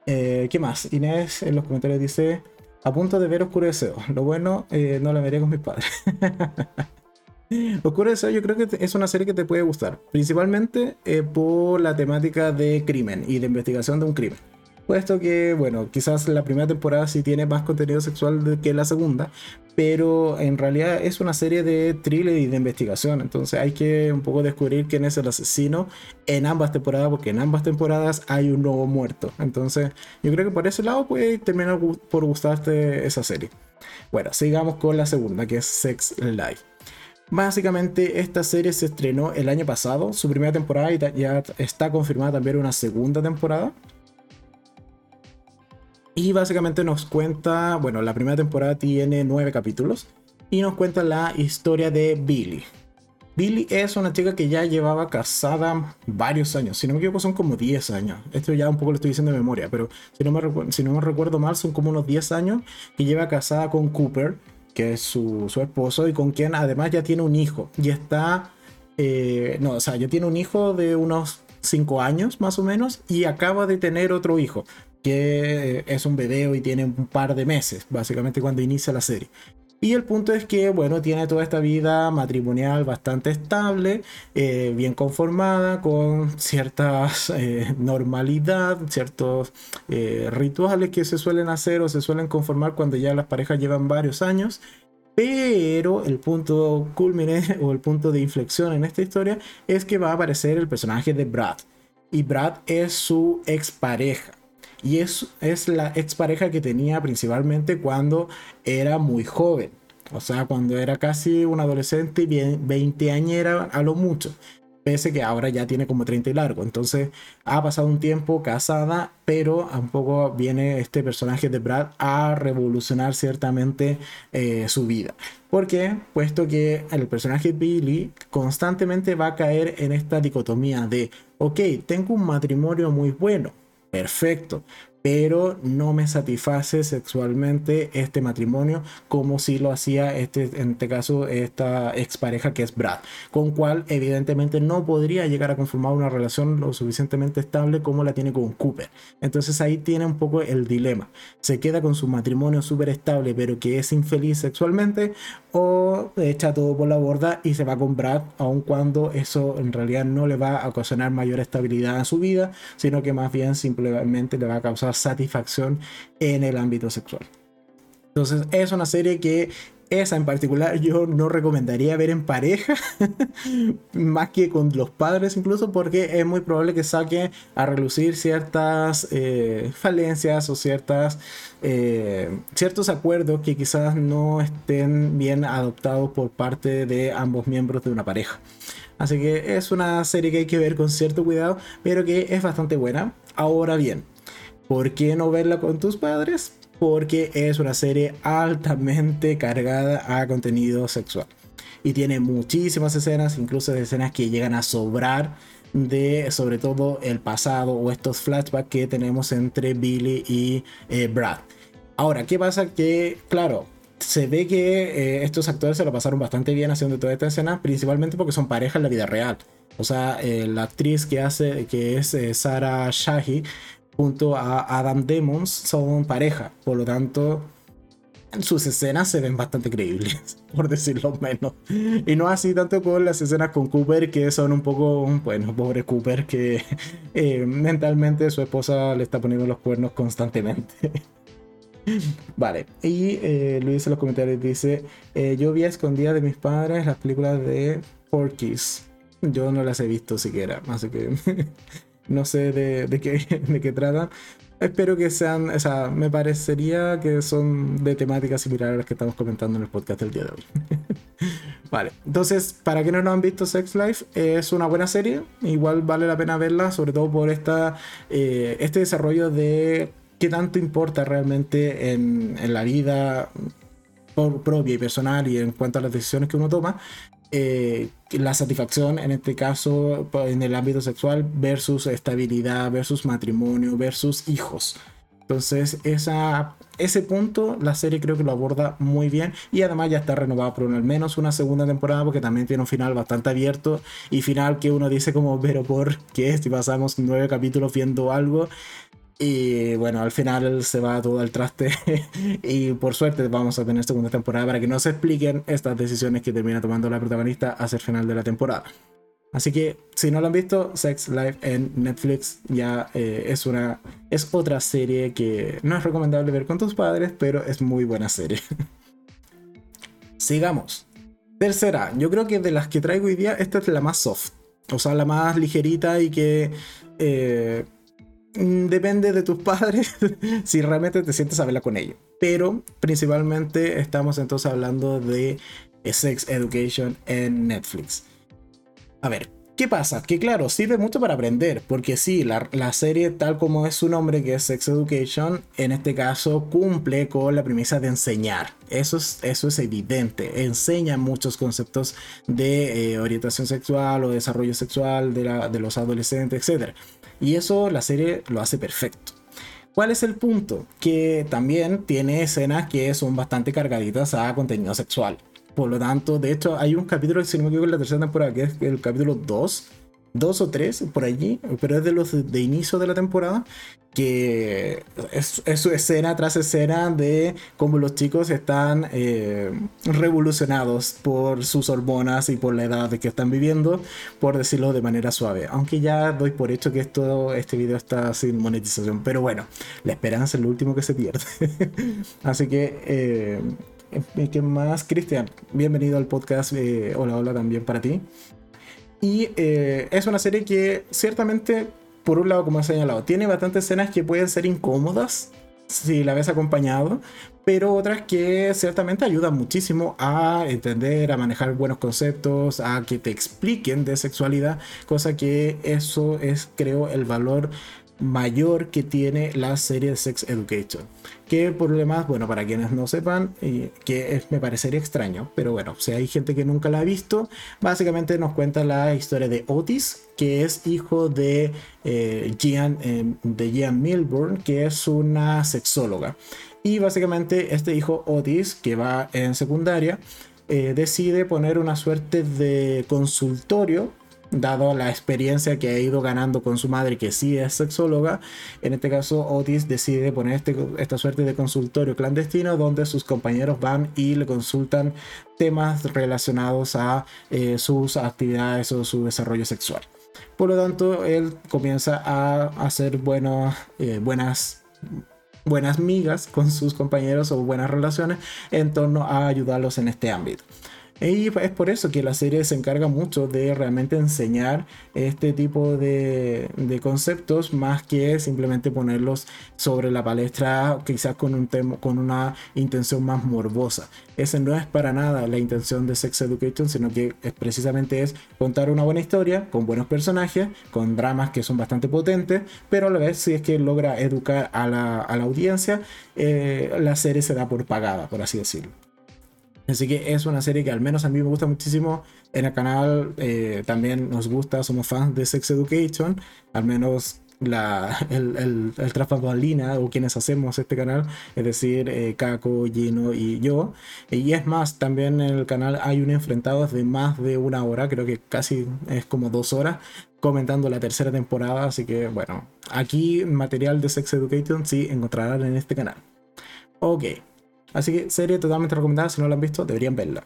A: Eh, ¿Qué más? Inés en los comentarios dice a punto de ver Oscuro Deseo. Lo bueno, eh, no la veré con mis padres. Oscuro Deseo yo creo que es una serie que te puede gustar, principalmente eh, por la temática de crimen y de investigación de un crimen. Puesto que, bueno, quizás la primera temporada sí tiene más contenido sexual que la segunda, pero en realidad es una serie de thriller y de investigación. Entonces hay que un poco descubrir quién es el asesino en ambas temporadas, porque en ambas temporadas hay un nuevo muerto. Entonces yo creo que por ese lado puede terminar por gustarte esa serie. Bueno, sigamos con la segunda, que es Sex Life. Básicamente esta serie se estrenó el año pasado, su primera temporada y ya está confirmada también una segunda temporada. Y básicamente nos cuenta, bueno, la primera temporada tiene nueve capítulos y nos cuenta la historia de Billy. Billy es una chica que ya llevaba casada varios años, si no me equivoco son como 10 años. Esto ya un poco lo estoy diciendo de memoria, pero si no me, si no me recuerdo mal son como unos 10 años que lleva casada con Cooper, que es su, su esposo y con quien además ya tiene un hijo. Y está, eh, no, o sea, ya tiene un hijo de unos 5 años más o menos y acaba de tener otro hijo que es un bebé y tiene un par de meses, básicamente cuando inicia la serie. Y el punto es que, bueno, tiene toda esta vida matrimonial bastante estable, eh, bien conformada, con cierta eh, normalidad, ciertos eh, rituales que se suelen hacer o se suelen conformar cuando ya las parejas llevan varios años. Pero el punto culmine o el punto de inflexión en esta historia es que va a aparecer el personaje de Brad. Y Brad es su expareja. Y es, es la expareja que tenía principalmente cuando era muy joven. O sea, cuando era casi un adolescente y bien 20 añera a lo mucho. Pese que ahora ya tiene como 30 y largo. Entonces ha pasado un tiempo casada, pero un poco viene este personaje de Brad a revolucionar ciertamente eh, su vida. ¿Por qué? Puesto que el personaje Billy constantemente va a caer en esta dicotomía de, ok, tengo un matrimonio muy bueno, Perfecto. Pero no me satisface sexualmente este matrimonio como si lo hacía este, en este caso esta expareja que es Brad, con cual evidentemente no podría llegar a conformar una relación lo suficientemente estable como la tiene con Cooper. Entonces ahí tiene un poco el dilema. Se queda con su matrimonio súper estable pero que es infeliz sexualmente o echa todo por la borda y se va con Brad aun cuando eso en realidad no le va a ocasionar mayor estabilidad en su vida, sino que más bien simplemente le va a causar satisfacción en el ámbito sexual. Entonces es una serie que esa en particular yo no recomendaría ver en pareja, más que con los padres incluso, porque es muy probable que saque a relucir ciertas eh, falencias o ciertas, eh, ciertos acuerdos que quizás no estén bien adoptados por parte de ambos miembros de una pareja. Así que es una serie que hay que ver con cierto cuidado, pero que es bastante buena. Ahora bien, ¿por qué no verla con tus padres? porque es una serie altamente cargada a contenido sexual. Y tiene muchísimas escenas, incluso escenas que llegan a sobrar de sobre todo el pasado o estos flashbacks que tenemos entre Billy y eh, Brad. Ahora, ¿qué pasa? Que, claro, se ve que eh, estos actores se lo pasaron bastante bien haciendo toda esta escena, principalmente porque son pareja en la vida real. O sea, eh, la actriz que hace, que es Sarah Shahi, junto a Adam Demons son pareja. Por lo tanto, sus escenas se ven bastante creíbles, por decirlo menos. Y no así tanto con las escenas con Cooper, que son un poco, bueno, pobre Cooper, que eh, mentalmente su esposa le está poniendo los cuernos constantemente. Vale, y eh, Luis en los comentarios dice, eh, yo vi a escondida de mis padres las películas de Porky's. Yo no las he visto siquiera, así que no sé de, qué, de qué tratan. Espero que sean, o sea, me parecería que son de temáticas similares a las que estamos comentando en el podcast del día de hoy. vale, entonces, para quienes no han visto Sex Life, es una buena serie. Igual vale la pena verla, sobre todo por esta, eh, este desarrollo de qué tanto importa realmente en, en la vida propia y personal y en cuanto a las decisiones que uno toma, eh, la satisfacción en este caso en el ámbito sexual versus estabilidad, versus matrimonio, versus hijos. Entonces, esa, ese punto la serie creo que lo aborda muy bien y además ya está renovada por al menos una segunda temporada porque también tiene un final bastante abierto y final que uno dice como, pero ¿por qué? Si pasamos nueve capítulos viendo algo y bueno, al final se va todo al traste. y por suerte vamos a tener segunda temporada para que no se expliquen estas decisiones que termina tomando la protagonista hacia el final de la temporada. Así que si no lo han visto, Sex Life en Netflix ya eh, es una es otra serie que no es recomendable ver con tus padres, pero es muy buena serie. Sigamos. Tercera, yo creo que de las que traigo hoy día, esta es la más soft. O sea, la más ligerita y que eh, depende de tus padres si realmente te sientes a verla con ellos. Pero principalmente estamos entonces hablando de Sex Education en Netflix. A ver, ¿qué pasa? Que claro, sirve mucho para aprender, porque sí, la, serie tal como es su nombre, que es Sex Education, en este caso cumple con la premisa de enseñar. Eso es, eso es evidente, enseña muchos conceptos de eh, orientación sexual o desarrollo sexual de, de los adolescentes, etc. Y eso la serie lo hace perfecto. ¿Cuál es el punto? Que también tiene escenas que son bastante cargaditas a contenido sexual. Por lo tanto, de hecho, hay un capítulo, si no me equivoco, en la tercera temporada, que es el capítulo 2, dos o tres por allí, pero es de los de inicio de la temporada, que es, su escena tras escena de cómo los chicos están eh, revolucionados por sus hormonas y por la edad que están viviendo, por decirlo de manera suave. Aunque ya doy por hecho que esto, este video está sin monetización, pero bueno, la esperanza es lo último que se pierde. Así que... Eh, ¿Qué más? Cristian, bienvenido al podcast. Eh, hola, hola también para ti. Y eh, es una serie que ciertamente, por un lado, como he señalado, tiene bastantes escenas que pueden ser incómodas si la ves acompañado, pero otras que ciertamente ayudan muchísimo a entender, a manejar buenos conceptos, a que te expliquen de sexualidad, cosa que eso es, creo, el valor mayor que tiene la serie Sex Education. Que demás, bueno, para quienes no sepan, que me parecería extraño, pero bueno, si hay gente que nunca la ha visto, básicamente nos cuenta la historia de Otis, que es hijo de, eh, Gian, eh, de Milburn, que es una sexóloga. Y básicamente este hijo Otis, que va en secundaria, eh, decide poner una suerte de consultorio dado la experiencia que ha ido ganando con su madre, que sí es sexóloga, en este caso Otis decide poner este, esta suerte de consultorio clandestino donde sus compañeros van y le consultan temas relacionados a eh, sus actividades o su desarrollo sexual. Por lo tanto, él comienza a hacer eh, buenas buenas migas con sus compañeros o buenas relaciones en torno a ayudarlos en este ámbito. Y es por eso que la serie se encarga mucho de realmente enseñar este tipo de, conceptos más que simplemente ponerlos sobre la palestra quizás con, un tema, con una intención más morbosa. Ese no es para nada la intención de Sex Education, sino que es, precisamente es contar una buena historia con buenos personajes, con dramas que son bastante potentes, pero a la vez si es que logra educar a la, audiencia, eh, la serie se da por pagada, por así decirlo. Así que es una serie que al menos a mí me gusta muchísimo. En el canal eh, también nos gusta, somos fans de Sex Education. Al menos la, el, el, el o quienes hacemos este canal, es decir, eh, Kako, Gino y yo. Y es más, también en el canal hay un enfrentado de más de una hora, creo que casi es como dos horas, comentando la tercera temporada. Así que bueno, aquí material de Sex Education sí encontrarán en este canal. Ok. Así que serie totalmente recomendada, si no la han visto, deberían verla.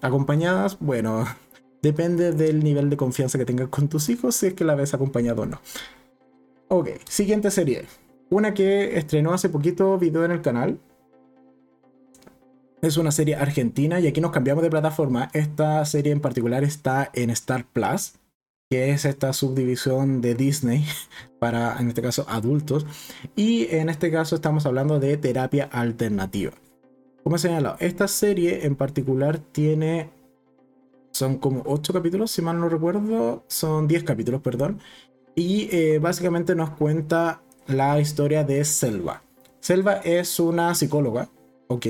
A: Acompañadas, bueno, depende del nivel de confianza que tengas con tus hijos, si es que la ves acompañado o no. Ok, siguiente serie. Una que estrenó hace poquito video en el canal. Es una serie argentina y aquí nos cambiamos de plataforma. Esta serie en particular está en Star Plus, que es esta subdivisión de Disney para, en este caso, adultos. Y en este caso estamos hablando de terapia alternativa. Como he señalado, esta serie en particular tiene. Son como 8 capítulos, si mal no recuerdo. Son 10 capítulos, perdón. Y eh, básicamente nos cuenta la historia de Selva. Selva es una psicóloga, ¿ok?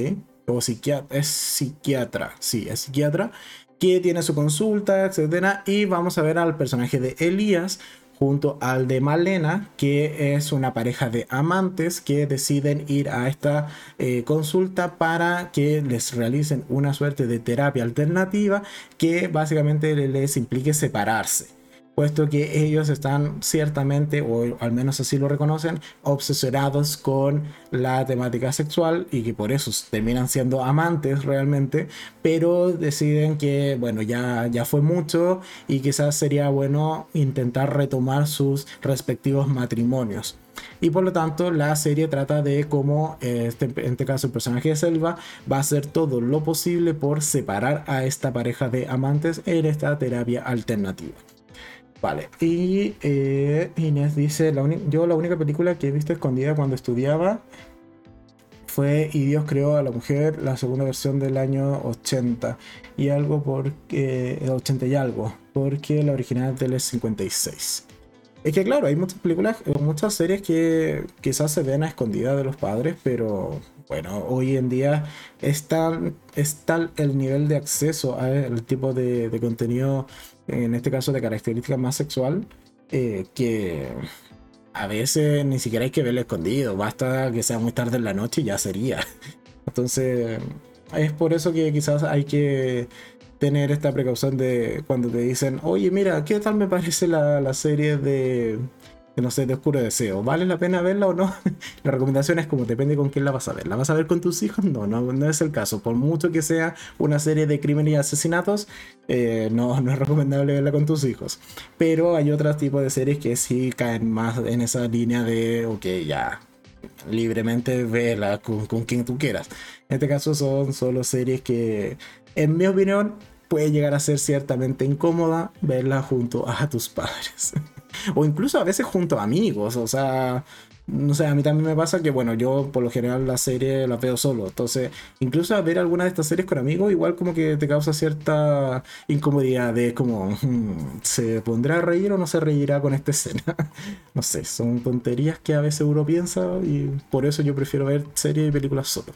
A: O psiquiatra, es psiquiatra, sí, es psiquiatra, que tiene su consulta, etc. Y vamos a ver al personaje de Elías, junto al de Malena, que es una pareja de amantes que deciden ir a esta eh, consulta para que les realicen una suerte de terapia alternativa que básicamente les implique separarse puesto que ellos están ciertamente, o al menos así lo reconocen, obsesionados con la temática sexual y que por eso terminan siendo amantes realmente, pero deciden que, bueno, ya, ya fue mucho y quizás sería bueno intentar retomar sus respectivos matrimonios. Y por lo tanto la serie trata de cómo, este, en este caso el personaje de Selva, va a hacer todo lo posible por separar a esta pareja de amantes en esta terapia alternativa. Vale, y eh, Inés dice, yo la única película que he visto escondida cuando estudiaba fue Y Dios creó a la mujer, la segunda versión del año 80 y algo porque, 80 y algo, porque la original del 56. Es que claro, hay muchas películas, muchas series que quizás se ven a escondida de los padres, pero bueno, hoy en día es tal, el nivel de acceso al tipo de contenido en este caso de características más sexual, eh, que a veces ni siquiera hay que verlo escondido, basta que sea muy tarde en la noche y ya sería. Entonces, es por eso que quizás hay que tener esta precaución de cuando te dicen, oye, mira, ¿qué tal me parece la serie de no sé, de oscuro deseo. ¿Vale la pena verla o no? la recomendación es como depende con quién la vas a ver. ¿La vas a ver con tus hijos? No, no, no es el caso. Por mucho que sea una serie de crímenes y asesinatos, eh, no, no es recomendable verla con tus hijos. Pero hay otros tipos de series que sí caen más en esa línea de, ok, ya, libremente vela con, con quien tú quieras. En este caso son solo series que, en mi opinión, puede llegar a ser ciertamente incómoda verla junto a tus padres. o incluso a veces junto a amigos, o sea, no sé, a mí también me pasa que, bueno, yo por lo general la serie la veo solo. Entonces, incluso ver alguna de estas series con amigos, igual como que te causa cierta incomodidad de como, ¿se pondrá a reír o no se reirá con esta escena? no sé, son tonterías que a veces uno piensa y por eso yo prefiero ver series y películas solo.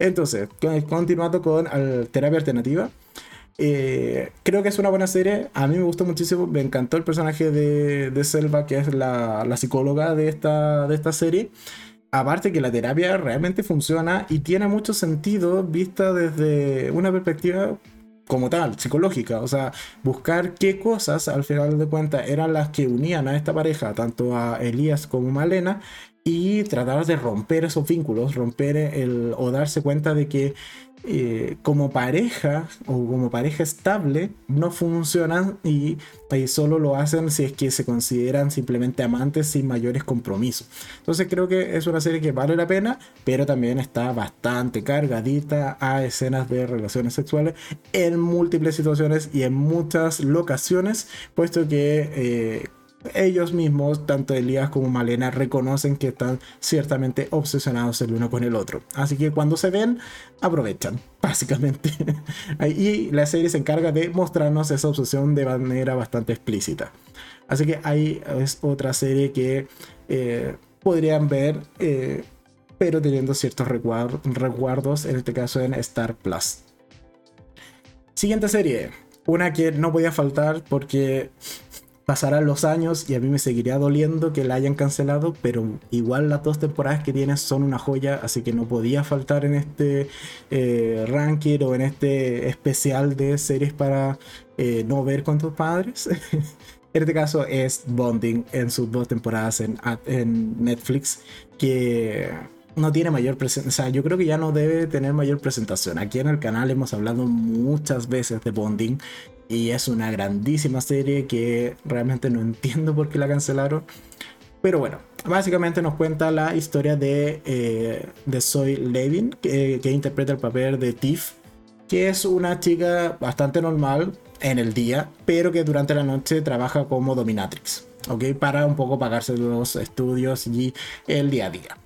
A: Entonces, continuando con terapia alternativa. Eh, creo que es una buena serie. A mí me gustó muchísimo. Me encantó el personaje de, de Selva, que es la, la, psicóloga de esta, de esta serie. Aparte que la terapia realmente funciona y tiene mucho sentido vista desde una perspectiva como tal, psicológica. O sea, buscar qué cosas al final de cuentas eran las que unían a esta pareja, tanto a Elías como a Malena, y tratar de romper esos vínculos, romper el, o darse cuenta de que eh, como pareja o como pareja estable no funcionan y, solo lo hacen si es que se consideran simplemente amantes sin mayores compromisos. Entonces creo que es una serie que vale la pena, pero también está bastante cargadita a escenas de relaciones sexuales en múltiples situaciones y en muchas locaciones, puesto que... Eh, ellos mismos, tanto Elías como Malena, reconocen que están ciertamente obsesionados el uno con el otro. Así que cuando se ven, aprovechan, básicamente. y la serie se encarga de mostrarnos esa obsesión de manera bastante explícita. Así que ahí es otra serie que eh, podrían ver, eh, pero teniendo ciertos recuerdos, en este caso en Star Plus. Siguiente serie, una que no podía faltar porque pasarán los años y a mí me seguiría doliendo que la hayan cancelado, pero igual las dos temporadas que tienes son una joya, así que no podía faltar en este eh, ranking o en este especial de series para eh, no ver con tus padres. en este caso es Bonding en sus dos temporadas en, Netflix, que no tiene mayor presentación, o sea, yo creo que ya no debe tener mayor presentación. Aquí en el canal hemos hablado muchas veces de Bonding y es una grandísima serie que realmente no entiendo por qué la cancelaron. Pero bueno, básicamente nos cuenta la historia de, eh, de Zoe Levin, que, interpreta el papel de Tiff, que es una chica bastante normal en el día, pero que durante la noche trabaja como dominatrix, ¿ok? Para un poco pagarse los estudios y el día a día.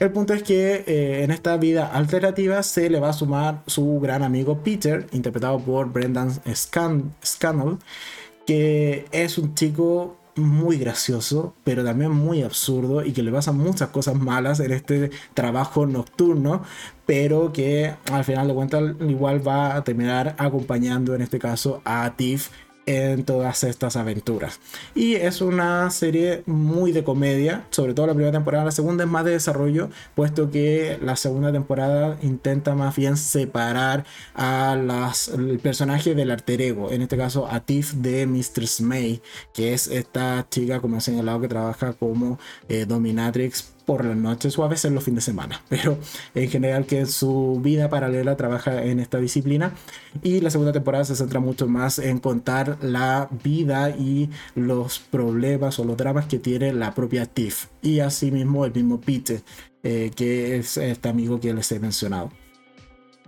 A: El punto es que eh, en esta vida alternativa se le va a sumar su gran amigo Peter, interpretado por Brendan Scannell, que es un chico muy gracioso, pero también muy absurdo y que le pasan muchas cosas malas en este trabajo nocturno, pero que al final de cuentas igual va a terminar acompañando en este caso a Tiff en todas estas aventuras. Y es una serie muy de comedia, sobre todo la primera temporada. La segunda es más de desarrollo, puesto que la segunda temporada intenta más bien separar a las, el personaje del alter ego, en este caso a Tiff de Mistress May, que es esta chica, como he señalado, que trabaja como eh, dominatrix por las noches o a veces los fines de semana, pero en general que su vida paralela trabaja en esta disciplina y la segunda temporada se centra mucho más en contar la vida y los problemas o los dramas que tiene la propia Tiff y asimismo el mismo Pete, eh, que es este amigo que les he mencionado.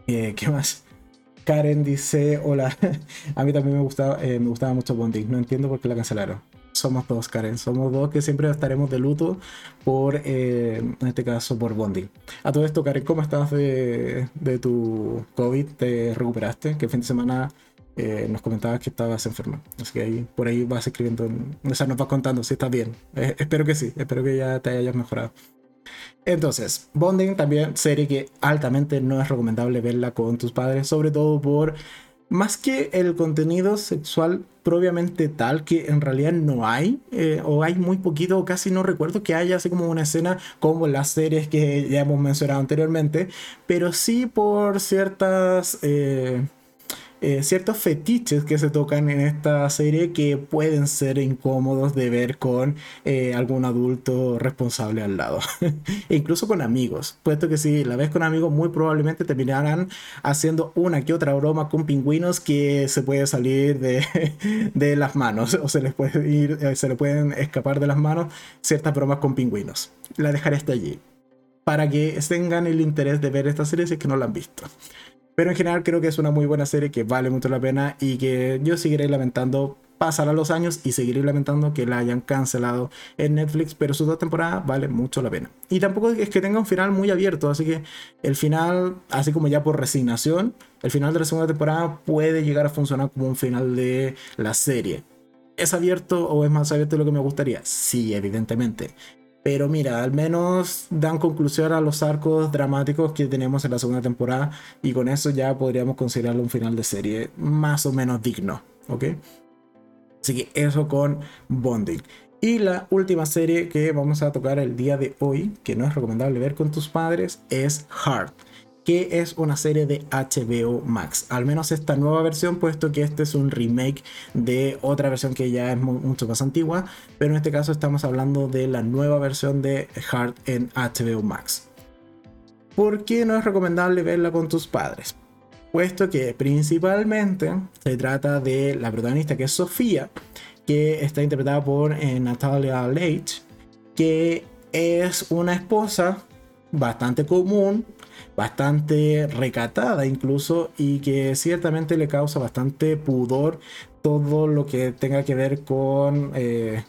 A: Eh, ¿Qué más? Karen dice, hola, a mí también me gustaba, eh, me gustaba mucho Bonding, no entiendo por qué la cancelaron somos dos, Karen. Somos dos que siempre estaremos de luto por, eh, en este caso, por Bondi. A todo esto, Karen, ¿cómo estás de, tu COVID? ¿Te recuperaste? Que fin de semana eh, nos comentabas que estabas enferma. Así que ahí, por ahí vas escribiendo, o sea, nos vas contando si estás bien. Eh, espero que sí, espero que ya te hayas mejorado. Entonces, Bonding también, serie que altamente no es recomendable verla con tus padres, sobre todo por más que el contenido sexual propiamente tal, que en realidad no hay, eh, o hay muy poquito, o casi no recuerdo que haya así como una escena como las series que ya hemos mencionado anteriormente, pero sí por ciertas... Eh, eh, ciertos fetiches que se tocan en esta serie que pueden ser incómodos de ver con eh, algún adulto responsable al lado. e incluso con amigos, puesto que si la ves con amigos muy probablemente terminarán haciendo una que otra broma con pingüinos que se puede salir de, de las manos o se les puede ir, eh, se le pueden escapar de las manos ciertas bromas con pingüinos. La dejaré hasta allí para que tengan el interés de ver esta serie si es que no la han visto. Pero en general creo que es una muy buena serie que vale mucho la pena y que yo seguiré lamentando pasarán los años y seguiré lamentando que la hayan cancelado en Netflix, pero sus dos temporadas valen mucho la pena. Y tampoco es que tenga un final muy abierto, así que el final, así como ya por resignación, el final de la segunda temporada puede llegar a funcionar como un final de la serie. ¿Es abierto o es más abierto de lo que me gustaría? Sí, evidentemente. Pero mira, al menos dan conclusión a los arcos dramáticos que tenemos en la segunda temporada y con eso ya podríamos considerarlo un final de serie más o menos digno, ¿ok? Así que eso con Bonding. Y la última serie que vamos a tocar el día de hoy, que no es recomendable ver con tus padres, es Heart que es una serie de HBO Max. Al menos esta nueva versión, puesto que este es un remake de otra versión que ya es mucho más antigua, pero en este caso estamos hablando de la nueva versión de Heart en HBO Max. ¿Por qué no es recomendable verla con tus padres? Puesto que principalmente se trata de la protagonista que es Sofía, que está interpretada por eh, Natalia Leitch, que es una esposa bastante común bastante recatada incluso y que ciertamente le causa bastante pudor todo lo que tenga que ver con eh,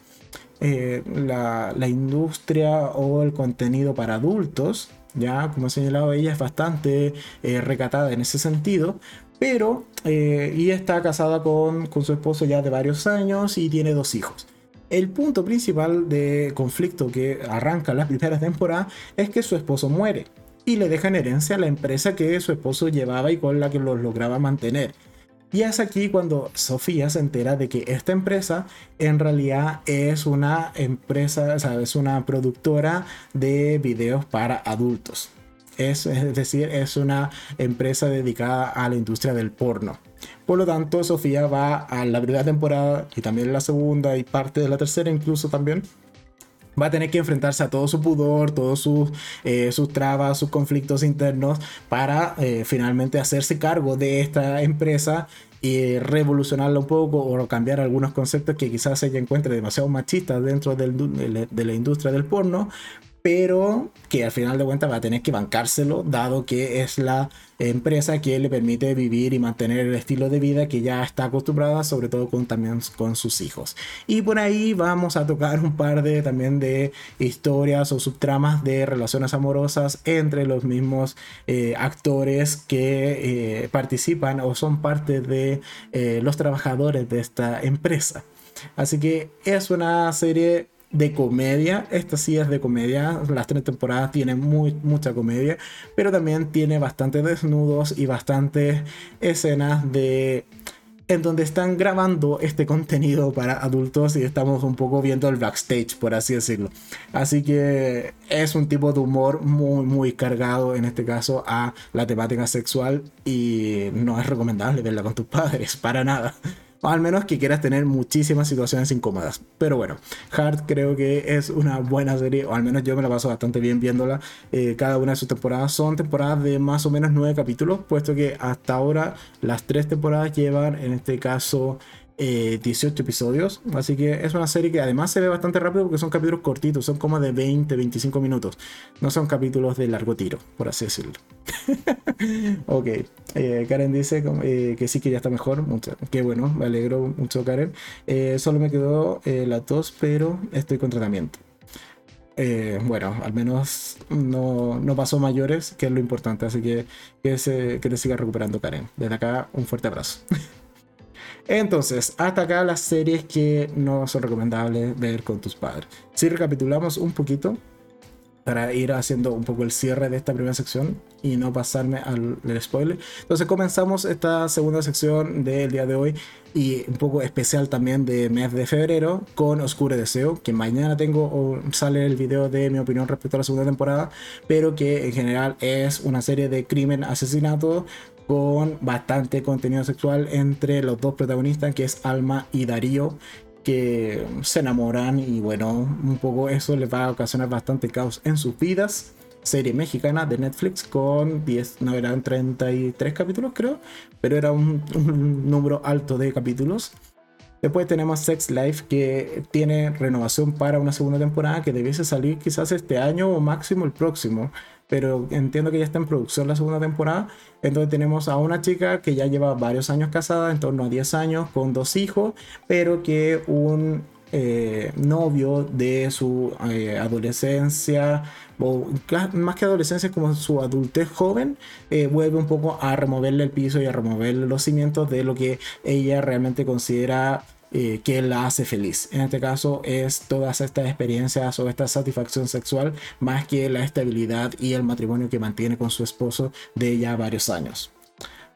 A: eh, la, industria o el contenido para adultos. Ya, como he señalado, ella es bastante eh, recatada en ese sentido, pero y está casada con, con su esposo ya de varios años y tiene dos hijos. El punto principal de conflicto que arranca la primera temporada es que su esposo muere y le deja en herencia a la empresa que su esposo llevaba y con la que los lograba mantener. Y es aquí cuando Sofía se entera de que esta empresa en realidad es una empresa, o es una productora de videos para adultos. Es, es, decir, es una empresa dedicada a la industria del porno. Por lo tanto, Sofía va a la primera temporada y también la segunda y parte de la tercera incluso también va a tener que enfrentarse a todo su pudor, todos sus, eh, sus trabas, sus conflictos internos para eh, finalmente hacerse cargo de esta empresa y revolucionarla un poco o cambiar algunos conceptos que quizás ella encuentre demasiado machistas dentro de la industria del porno, pero que al final de cuentas va a tener que bancárselo, dado que es la empresa que le permite vivir y mantener el estilo de vida que ya está acostumbrada, sobre todo con, también con sus hijos. Y por ahí vamos a tocar un par de también de historias o subtramas de relaciones amorosas entre los mismos eh, actores que eh, participan o son parte de eh, los trabajadores de esta empresa. Así que es una serie de comedia. Esta sí es de comedia. Las tres temporadas tienen muy, mucha comedia. Pero también tiene bastantes desnudos y bastantes escenas de. En donde están grabando este contenido para adultos y estamos un poco viendo el backstage, por así decirlo. Así que es un tipo de humor muy, muy cargado, en este caso, a la temática sexual. Y no es recomendable verla con tus padres, para nada. O al menos que quieras tener muchísimas situaciones incómodas. Pero bueno, Heart creo que es una buena serie, o al menos yo me la paso bastante bien viéndola. Eh, cada una de sus temporadas son temporadas de más o menos nueve capítulos, puesto que hasta ahora las tres temporadas llevan, en este caso, 18 eh, episodios. Así que es una serie que además se ve bastante rápido porque son capítulos cortitos, son como de 20, 25 minutos. No son capítulos de largo tiro, por así decirlo. ok, eh, Karen dice eh, que sí que ya está mejor. Mucho, qué bueno, me alegro mucho, Karen. solo me quedó la tos, pero estoy con tratamiento. bueno, al menos no, no, pasó mayores, que es lo importante. Así que que, se, que te siga recuperando, Karen. Desde acá, un fuerte abrazo. Entonces, hasta acá las series que no son recomendables ver con tus padres. Si recapitulamos un poquito, para ir haciendo un poco el cierre de esta primera sección y no pasarme al, spoiler. Entonces comenzamos esta segunda sección del día de hoy y un poco especial también de mes de febrero con Oscuro Deseo, que mañana tengo sale el video de mi opinión respecto a la segunda temporada, pero que en general es una serie de crimen, asesinato con bastante contenido sexual entre los dos protagonistas, que es Alma y Darío, que se enamoran y bueno, un poco eso les va a ocasionar bastante caos en sus vidas. Serie mexicana de Netflix con 10, no eran 33 capítulos creo, pero era un, un número alto de capítulos. Después tenemos Sex Life que tiene renovación para una segunda temporada que debiese salir quizás este año o máximo el próximo. Pero entiendo que ya está en producción la segunda temporada. Entonces tenemos a una chica que ya lleva varios años casada, en torno a 10 años, con dos hijos, pero que un eh, novio de su eh, adolescencia, o más que adolescencia, como su adultez joven, eh, vuelve un poco a removerle el piso y a removerle los cimientos de lo que ella realmente considera que la hace feliz. En este caso es todas estas experiencias o esta satisfacción sexual más que la estabilidad y el matrimonio que mantiene con su esposo de ya varios años.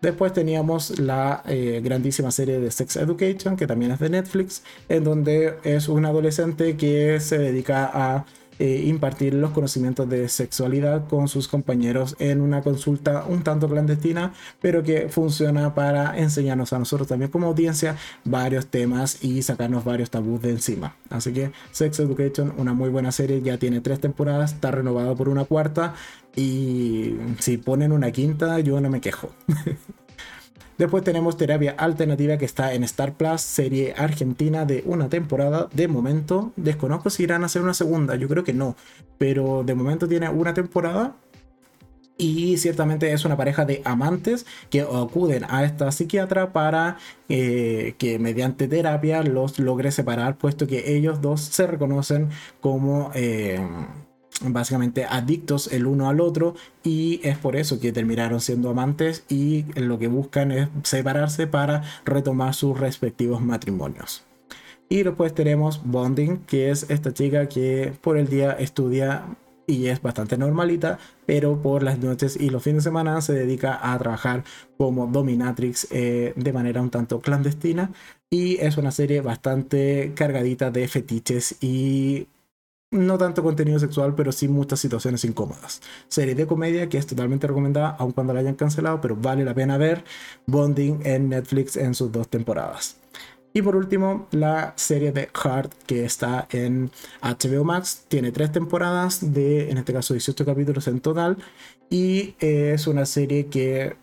A: Después teníamos la eh, grandísima serie de Sex Education, que también es de Netflix, en donde es un adolescente que se dedica a eh, impartir los conocimientos de sexualidad con sus compañeros en una consulta un tanto clandestina, pero que funciona para enseñarnos a nosotros también como audiencia varios temas y sacarnos varios tabús de encima. Así que Sex Education, una muy buena serie, ya tiene tres temporadas, está renovado por una cuarta y si ponen una quinta, yo no me quejo. Después tenemos Terapia Alternativa que está en Star Plus, serie argentina de una temporada. De momento, desconozco si irán a hacer una segunda, yo creo que no, pero de momento tiene una temporada. Y ciertamente es una pareja de amantes que acuden a esta psiquiatra para eh, que mediante terapia los logre separar, puesto que ellos dos se reconocen como... Eh, básicamente adictos el uno al otro y es por eso que terminaron siendo amantes y lo que buscan es separarse para retomar sus respectivos matrimonios. Y después tenemos Bonding, que es esta chica que por el día estudia y es bastante normalita, pero por las noches y los fines de semana se dedica a trabajar como dominatrix eh, de manera un tanto clandestina. Y es una serie bastante cargadita de fetiches y no tanto contenido sexual, pero sí muchas situaciones incómodas. Serie de comedia que es totalmente recomendada, aun cuando la hayan cancelado, pero vale la pena ver Bonding en Netflix en sus dos temporadas. Y por último, la serie de Heart que está en HBO Max. Tiene tres temporadas de, en este caso, 18 capítulos en total. Y es una serie que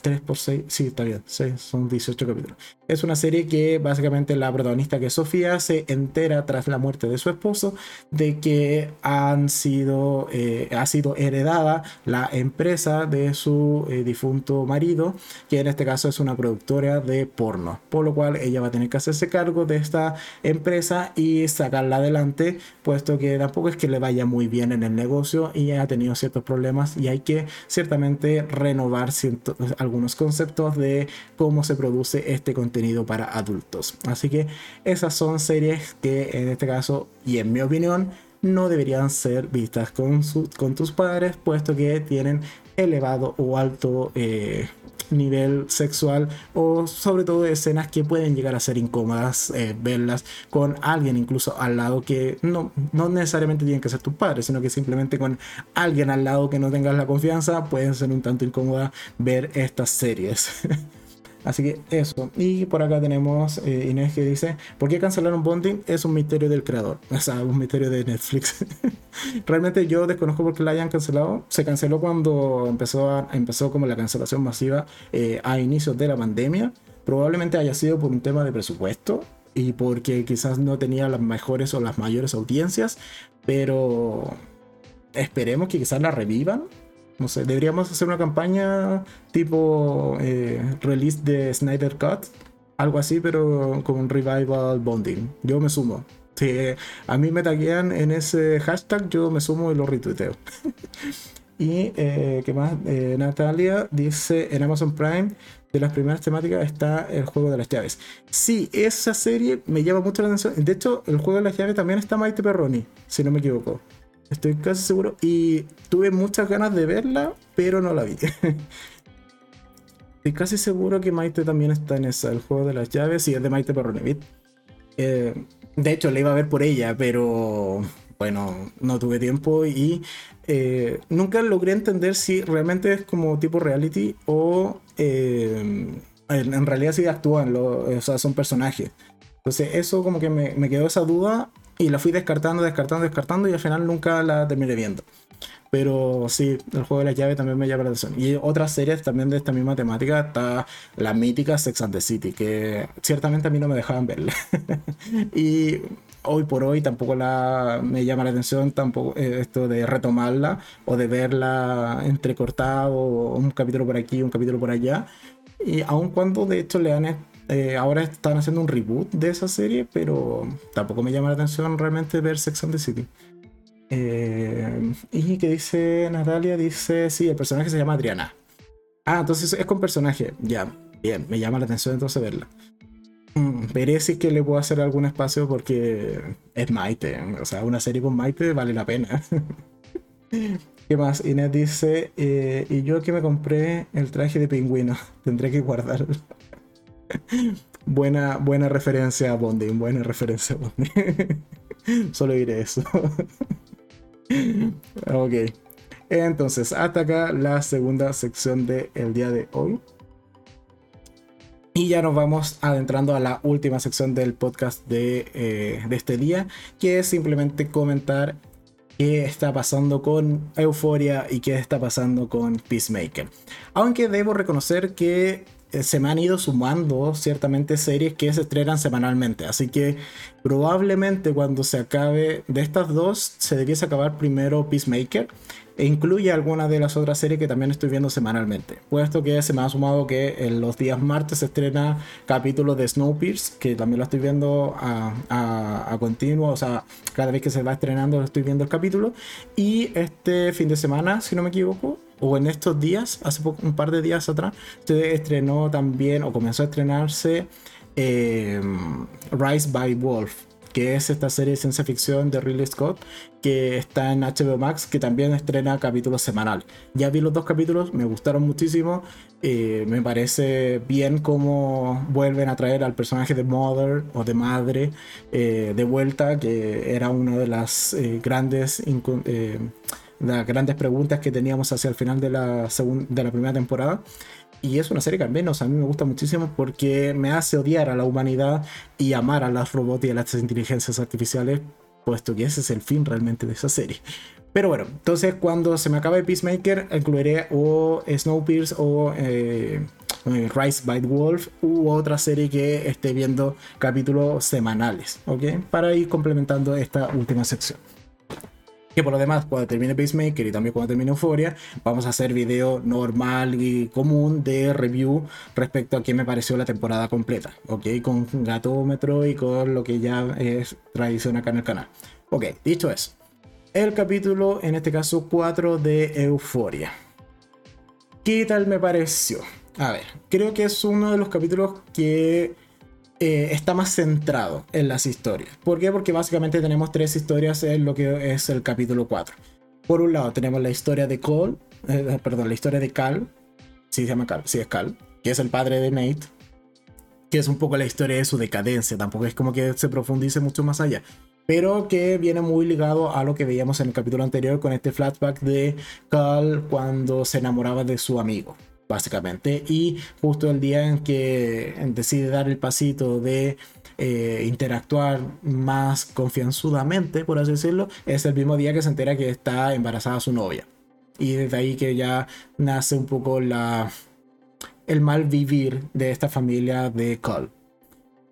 A: 3 por 6, sí, está bien, 6, son 18 capítulos. Es una serie que básicamente la protagonista que es Sofía se entera tras la muerte de su esposo de que han sido, eh, ha sido heredada la empresa de su eh, difunto marido, que en este caso es una productora de porno, por lo cual ella va a tener que hacerse cargo de esta empresa y sacarla adelante, puesto que tampoco es que le vaya muy bien en el negocio y ha tenido ciertos problemas y hay que ciertamente renovar algunos conceptos de cómo se produce este contenido para adultos. Así que esas son series que en este caso, y en mi opinión, no deberían ser vistas con, con tus padres, puesto que tienen elevado o alto eh, nivel sexual o sobre todo escenas que pueden llegar a ser incómodas eh, verlas con alguien incluso al lado que no necesariamente tienen que ser tus padres, sino que simplemente con alguien al lado que no tengas la confianza pueden ser un tanto incómodas ver estas series. Así que eso. Y por acá tenemos eh, Inés que dice, ¿por qué cancelaron Bonding? Es un misterio del creador. O sea, un misterio de Netflix. Realmente yo desconozco por qué la hayan cancelado. Se canceló cuando empezó, empezó como la cancelación masiva eh, a inicios de la pandemia. Probablemente haya sido por un tema de presupuesto y porque quizás no tenía las mejores o las mayores audiencias. Pero esperemos que quizás la revivan no sé, deberíamos hacer una campaña tipo eh, release de Snyder Cut, algo así, pero con un revival bonding. Yo me sumo. Si a mí me taguean en ese hashtag, yo me sumo y lo retuiteo. y eh, qué más, eh, Natalia dice en Amazon Prime de las primeras temáticas está el juego de las llaves. Sí, esa serie me llama mucho la atención. De hecho, el juego de las llaves también está Maite Perroni, si no me equivoco. Estoy casi seguro. Y tuve muchas ganas de verla, pero no la vi. Estoy casi seguro que Maite también está en esa, el juego de las llaves, y es de Maite Perronevit. Eh, de hecho, la iba a ver por ella, pero bueno, no tuve tiempo y eh, nunca logré entender si realmente es como tipo reality o eh, en, realidad sí actúan, o sea, son personajes. Entonces eso como que me, me quedó esa duda y la fui descartando, descartando, descartando y al final nunca la terminé viendo. Pero sí, el juego de las llaves también me llama la atención. Y otras series también de esta misma temática está la mítica Sex and the City, que ciertamente a mí no me dejaban verla. y hoy por hoy tampoco la, me llama la atención tampoco eh, esto de retomarla o de verla entrecortado, un capítulo por aquí, un capítulo por allá. Y aun cuando de hecho le han eh, ahora están haciendo un reboot de esa serie, pero tampoco me llama la atención realmente ver Sex and the City. Eh, y que dice Natalia, dice, sí, el personaje se llama Adriana. Ah, entonces es con personaje. Ya, bien, me llama la atención entonces verla. Mm, veré si que le puedo hacer algún espacio porque es Maite. O sea, una serie con Maite vale la pena. ¿Qué más? Inés dice, eh, y yo que me compré el traje de pingüino, tendré que guardarlo. Buena, buena referencia a Bonding, buena referencia a Bonding. Solo diré eso. ok. Entonces, hasta acá la segunda sección del día de hoy. Y ya nos vamos adentrando a la última sección del podcast de, eh, de, este día, que es simplemente comentar qué está pasando con Euforia y qué está pasando con Peacemaker. Aunque debo reconocer que se me han ido sumando ciertamente series que se estrenan semanalmente. Así que probablemente cuando se acabe de estas dos, se debiese acabar primero Peacemaker e incluye algunas de las otras series que también estoy viendo semanalmente. Puesto que se me ha sumado que en los días martes se estrena capítulo de Snowpiercer, que también lo estoy viendo a, a, a, continuo, o sea, cada vez que se va estrenando estoy viendo el capítulo. Y este fin de semana, si no me equivoco, o en estos días, hace un par de días atrás, se estrenó también o comenzó a estrenarse eh, Rise by Wolf, que es esta serie de ciencia ficción de Ridley Scott que está en HBO Max, que también estrena capítulos semanal. Ya vi los dos capítulos, me gustaron muchísimo. Eh, me parece bien cómo vuelven a traer al personaje de Mother o de Madre eh, de vuelta, que era una de las grandes las grandes preguntas que teníamos hacia el final de la, de la primera temporada. Y es una serie que al menos a mí me gusta muchísimo porque me hace odiar a la humanidad y amar a las robots y a las inteligencias artificiales, puesto que ese es el fin realmente de esa serie. Pero bueno, entonces cuando se me acabe Peacemaker, incluiré o Snowpiercer o eh, eh, Rise by the Wolf u otra serie que esté viendo capítulos semanales, ¿ok? Para ir complementando esta última sección. Por lo demás, cuando termine Pacemaker y también cuando termine Euphoria, vamos a hacer video normal y común de review respecto a qué me pareció la temporada completa, ¿ok? Con gatómetro y con lo que ya es tradición acá en el canal. Ok, dicho eso, el capítulo, en este caso 4 de Euphoria. ¿Qué tal me pareció? A ver, creo que es uno de los capítulos que eh, está más centrado en las historias. ¿Por qué? Porque básicamente tenemos tres historias en lo que es el capítulo 4. Por un lado tenemos la historia de Cole, eh, perdón, la historia de Cal, sí se llama Cal, sí es Cal, que es el padre de Nate, que es un poco la historia de su decadencia, tampoco es como que se profundice mucho más allá, pero que viene muy ligado a lo que veíamos en el capítulo anterior con este flashback de Cal cuando se enamoraba de su amigo básicamente. Y justo el día en que decide dar el pasito de eh, interactuar más confianzudamente, por así decirlo, es el mismo día que se entera que está embarazada su novia. Y desde ahí que ya nace un poco la, el mal vivir de esta familia de Cole.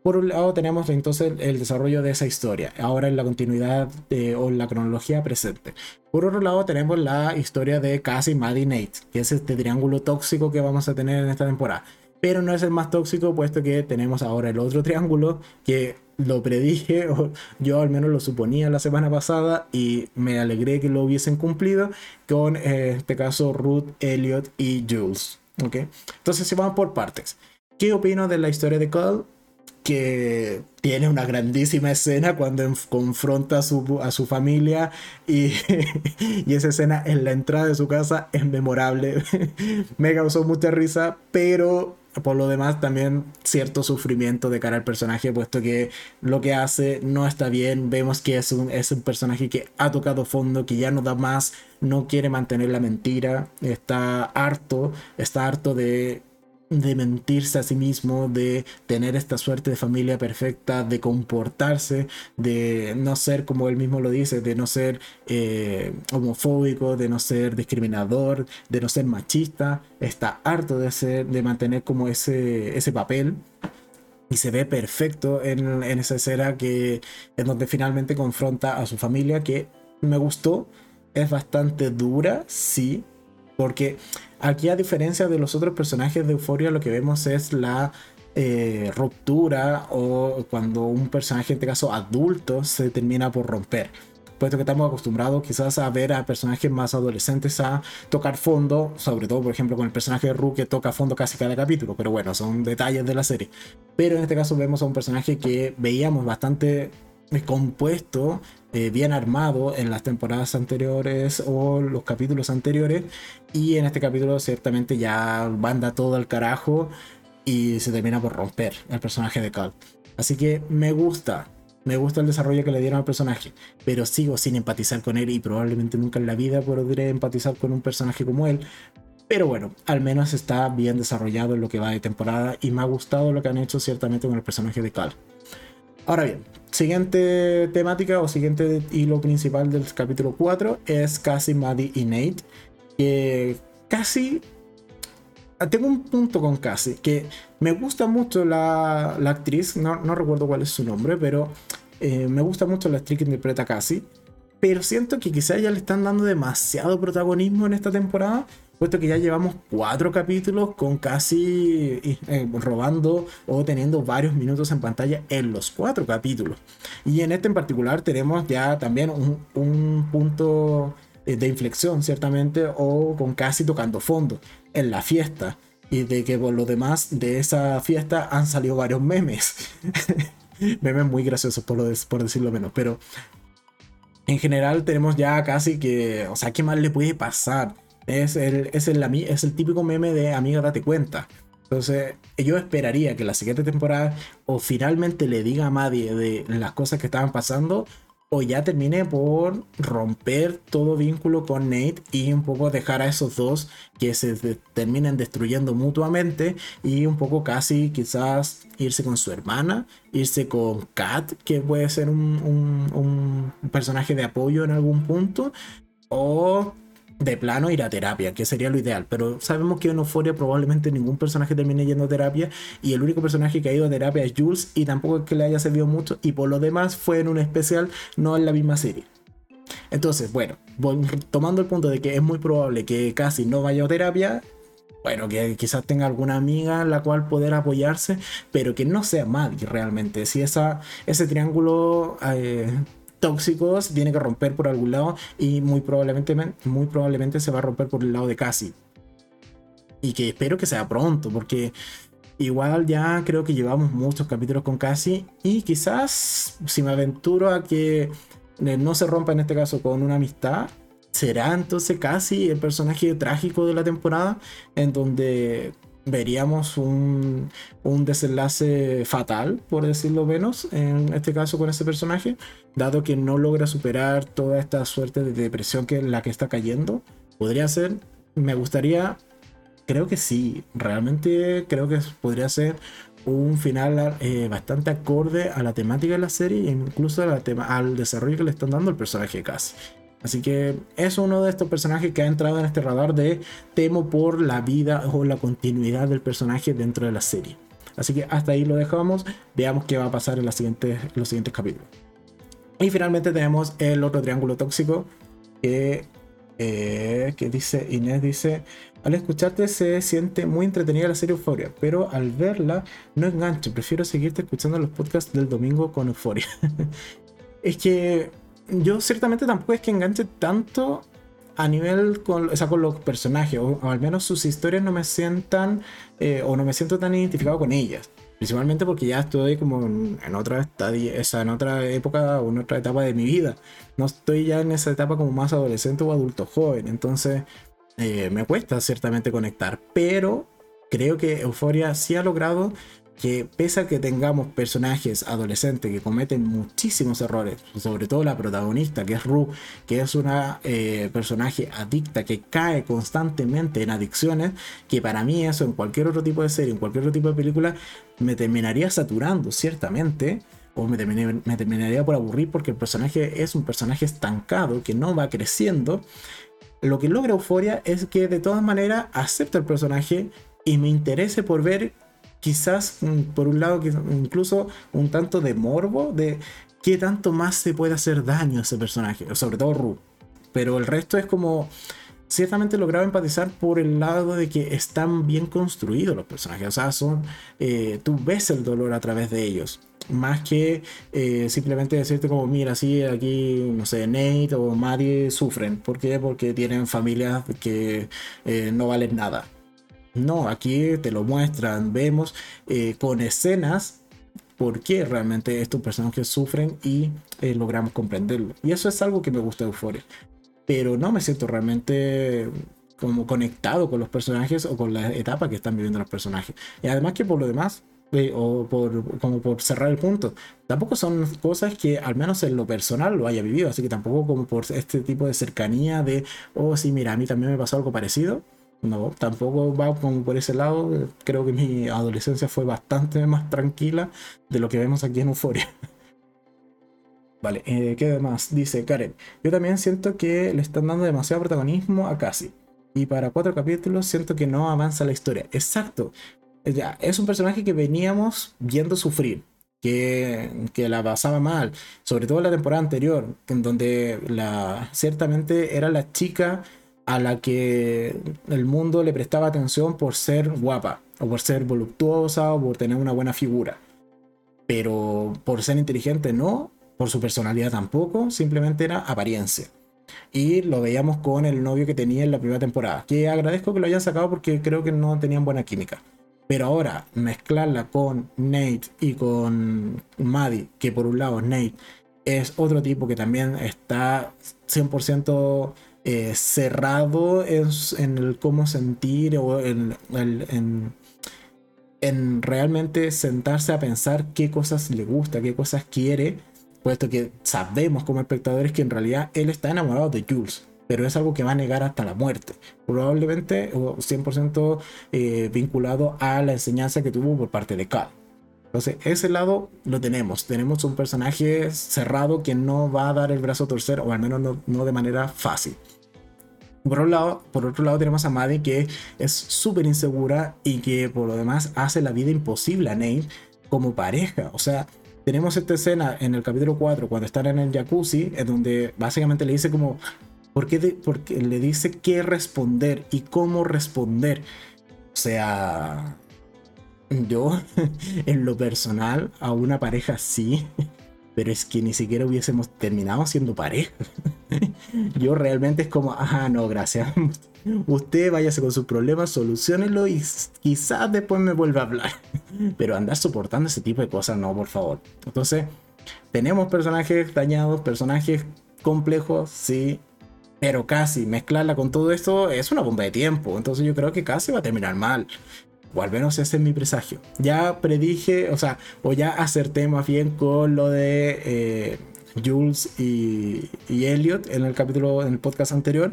A: Por un lado tenemos entonces el desarrollo de esa historia, ahora en la continuidad o en la cronología presente. Por otro lado tenemos la historia de Cassie, Maddie Nate, que es este triángulo tóxico que vamos a tener en esta temporada. Pero no es el más tóxico puesto que tenemos ahora el otro triángulo que lo predije, o yo al menos lo suponía la semana pasada y me alegré que lo hubiesen cumplido con en este caso Ruth, Elliot y Jules. ¿okay? Entonces si vamos por partes. ¿Qué opino de la historia de Cole? Que tiene una grandísima escena cuando confronta a su, a su familia y, y, esa escena en la entrada de su casa es memorable. Me causó mucha risa, pero por lo demás también cierto sufrimiento de cara al personaje, puesto que lo que hace no está bien. Vemos que es un, es un personaje que ha tocado fondo, que ya no da más, no quiere mantener la mentira, está harto, está harto de de mentirse a sí mismo, de tener esta suerte de familia perfecta, de comportarse, de no ser como él mismo lo dice, de no ser eh, homofóbico, de no ser discriminador, de no ser machista, está harto de ser, de mantener como ese, ese papel. Y se ve perfecto en, en esa escena que en donde finalmente confronta a su familia, que me gustó. Es bastante dura, sí, porque aquí a diferencia de los otros personajes de Euforia, lo que vemos es la eh, ruptura o cuando un personaje, en este caso adulto, se termina por romper. Puesto que estamos acostumbrados quizás a ver a personajes más adolescentes a tocar fondo, sobre todo por ejemplo con el personaje de Ru que toca fondo casi cada capítulo, pero bueno, son detalles de la serie. Pero en este caso vemos a un personaje que veíamos bastante compuesto, eh, bien armado en las temporadas anteriores o los capítulos anteriores. Y en este capítulo ciertamente ya banda todo al carajo y se termina por romper el personaje de Cal. Así que me gusta, me gusta el desarrollo que le dieron al personaje, pero sigo sin empatizar con él y probablemente nunca en la vida podré empatizar con un personaje como él. Pero bueno, al menos está bien desarrollado en lo que va de temporada y me ha gustado lo que han hecho ciertamente con el personaje de Cal. Ahora bien, siguiente temática o siguiente hilo principal del capítulo 4 es Cassie, Maddie y Nate. Que casi. Tengo un punto con Cassie, que me gusta mucho la, actriz, no, recuerdo cuál es su nombre, pero eh, me gusta mucho la actriz que interpreta Cassie. Pero siento que quizá ya le están dando demasiado protagonismo en esta temporada puesto que ya llevamos cuatro capítulos con casi eh, robando o teniendo varios minutos en pantalla en los cuatro capítulos. Y en este en particular tenemos ya también un, punto eh, de inflexión, ciertamente, o con casi tocando fondo en la fiesta. Y de que por lo demás de esa fiesta han salido varios memes. memes muy graciosos, por, lo por decirlo menos. Pero en general tenemos ya casi que, o sea, ¿qué más le puede pasar? Es el, es el, típico meme de amiga, date cuenta. Entonces, yo esperaría que la siguiente temporada o finalmente le diga a Maddie de las cosas que estaban pasando o ya termine por romper todo vínculo con Nate y un poco dejar a esos dos que se terminen destruyendo mutuamente y un poco casi quizás irse con su hermana, irse con Kat, que puede ser un, un personaje de apoyo en algún punto, o de plano ir a terapia, que sería lo ideal. Pero sabemos que en Euphoria probablemente ningún personaje termine yendo a terapia. Y el único personaje que ha ido a terapia es Jules. Y tampoco es que le haya servido mucho. Y por lo demás fue en un especial, no en la misma serie. Entonces, bueno, tomando el punto de que es muy probable que casi no vaya a terapia. Bueno, que quizás tenga alguna amiga en la cual poder apoyarse, pero que no sea mal realmente. Si esa, ese triángulo eh, tóxicos tiene que romper por algún lado y muy probablemente, muy probablemente se va a romper por el lado de Cassie. Y que espero que sea pronto, porque igual ya creo que llevamos muchos capítulos con Cassie y quizás si me aventuro a que eh, no se rompa en este caso con una amistad, será entonces casi el personaje trágico de la temporada en donde veríamos un, desenlace fatal, por decirlo menos, en este caso con ese personaje, dado que no logra superar toda esta suerte de depresión que la que está cayendo. Podría ser, me gustaría, creo que sí, realmente creo que podría ser un final eh, bastante acorde a la temática de la serie e incluso al desarrollo que le están dando el personaje casi. Así que es uno de estos personajes que ha entrado en este radar de temo por la vida o la continuidad del personaje dentro de la serie. Así que hasta ahí lo dejamos. Veamos qué va a pasar en, los siguientes capítulos. Y finalmente tenemos el otro triángulo tóxico que, eh, que dice Inés dice al escucharte se siente muy entretenida la serie Euphoria, pero al verla no engancho. Prefiero seguirte escuchando los podcasts del domingo con Euphoria. es que yo ciertamente tampoco es que enganche tanto a nivel con, o con los personajes, o, al menos sus historias no me sientan, eh, o no me siento tan identificado con ellas. Principalmente porque ya estoy como en, otra estadia, en otra época o en otra etapa de mi vida. No estoy ya en esa etapa como más adolescente o adulto joven. Entonces eh, me cuesta ciertamente conectar. Pero creo que Euforia sí ha logrado que pese a que tengamos personajes adolescentes que cometen muchísimos errores, sobre todo la protagonista que es Ru, que es una eh, personaje adicta que cae constantemente en adicciones, que para mí eso en cualquier otro tipo de serie, en cualquier otro tipo de película, me terminaría saturando ciertamente. O me, terminaría por aburrir porque el personaje es un personaje estancado que no va creciendo. Lo que logra Euforia es que de todas maneras acepto el personaje y me interese por ver quizás mm, por un lado incluso un tanto de morbo de qué tanto más se puede hacer daño a ese personaje, sobre todo Ru. Pero el resto es como ciertamente lograba empatizar por el lado de que están bien construidos los personajes. O sea, son. Eh, tú ves el dolor a través de ellos. Más que eh, simplemente decirte como, mira, sí, aquí, no sé, Nate o Maddie sufren. ¿Por qué? Porque tienen familias que eh, no valen nada. No, aquí te lo muestran, vemos eh, con escenas por qué realmente estos personajes sufren y eh, logramos comprenderlo. Y eso es algo que me gusta de Euphoria. Pero no me siento realmente como conectado con los personajes o con la etapa que están viviendo los personajes. Y además que por lo demás, eh, o por, como por cerrar el punto, tampoco son cosas que al menos en lo personal lo haya vivido, así que tampoco como por este tipo de cercanía de, oh sí, mira, a mí también me pasó algo parecido, no, tampoco va por ese lado. Creo que mi adolescencia fue bastante más tranquila de lo que vemos aquí en Euforia. Vale, eh, ¿qué más? Dice Karen. Yo también siento que le están dando demasiado protagonismo a Cassie. Y para cuatro capítulos siento que no avanza la historia. Exacto. Ya, es un personaje que veníamos viendo sufrir. Que, que, la pasaba mal, sobre todo la temporada anterior, en donde la, ciertamente era la chica a la que el mundo le prestaba atención por ser guapa, o por ser voluptuosa, o por tener una buena figura. Pero por ser inteligente no, por su personalidad tampoco, simplemente era apariencia. Y lo veíamos con el novio que tenía en la primera temporada, que agradezco que lo hayan sacado porque creo que no tenían buena química. Pero ahora mezclarla con Nate y con Maddie, que por un lado Nate es otro tipo que también está 100% eh, cerrado en, el cómo sentir o en, en, realmente sentarse a pensar qué cosas le gusta, qué cosas quiere, puesto que sabemos como espectadores que en realidad él está enamorado de Jules. Pero es algo que va a negar hasta la muerte. Probablemente 100% eh, vinculado a la enseñanza que tuvo por parte de Cal. Entonces, ese lado lo tenemos. Tenemos un personaje cerrado que no va a dar el brazo a torcer, o al menos no, no de manera fácil. Por, otro lado, por otro lado tenemos a Maddie que es súper insegura y que por lo demás hace la vida imposible a Nate como pareja. O sea, tenemos esta escena en el capítulo 4 cuando están en el jacuzzi, en donde básicamente le dice como, ¿por qué porque le dice qué responder y cómo responder. O sea, yo en lo personal a una pareja sí pero es que ni siquiera hubiésemos terminado siendo pareja. Yo realmente es como, ajá, no, gracias. Usted váyase con sus problemas, solucionenlo y quizás después me vuelva a hablar. Pero andar soportando ese tipo de cosas, no, por favor. Entonces, tenemos personajes dañados, personajes complejos, sí, pero casi mezclarla con todo esto es una bomba de tiempo. Entonces yo creo que casi va a terminar mal. O al menos ese es mi presagio. Ya predije, o sea, o ya acerté más bien con lo de eh, Jules y, Elliot en el capítulo, en el podcast anterior.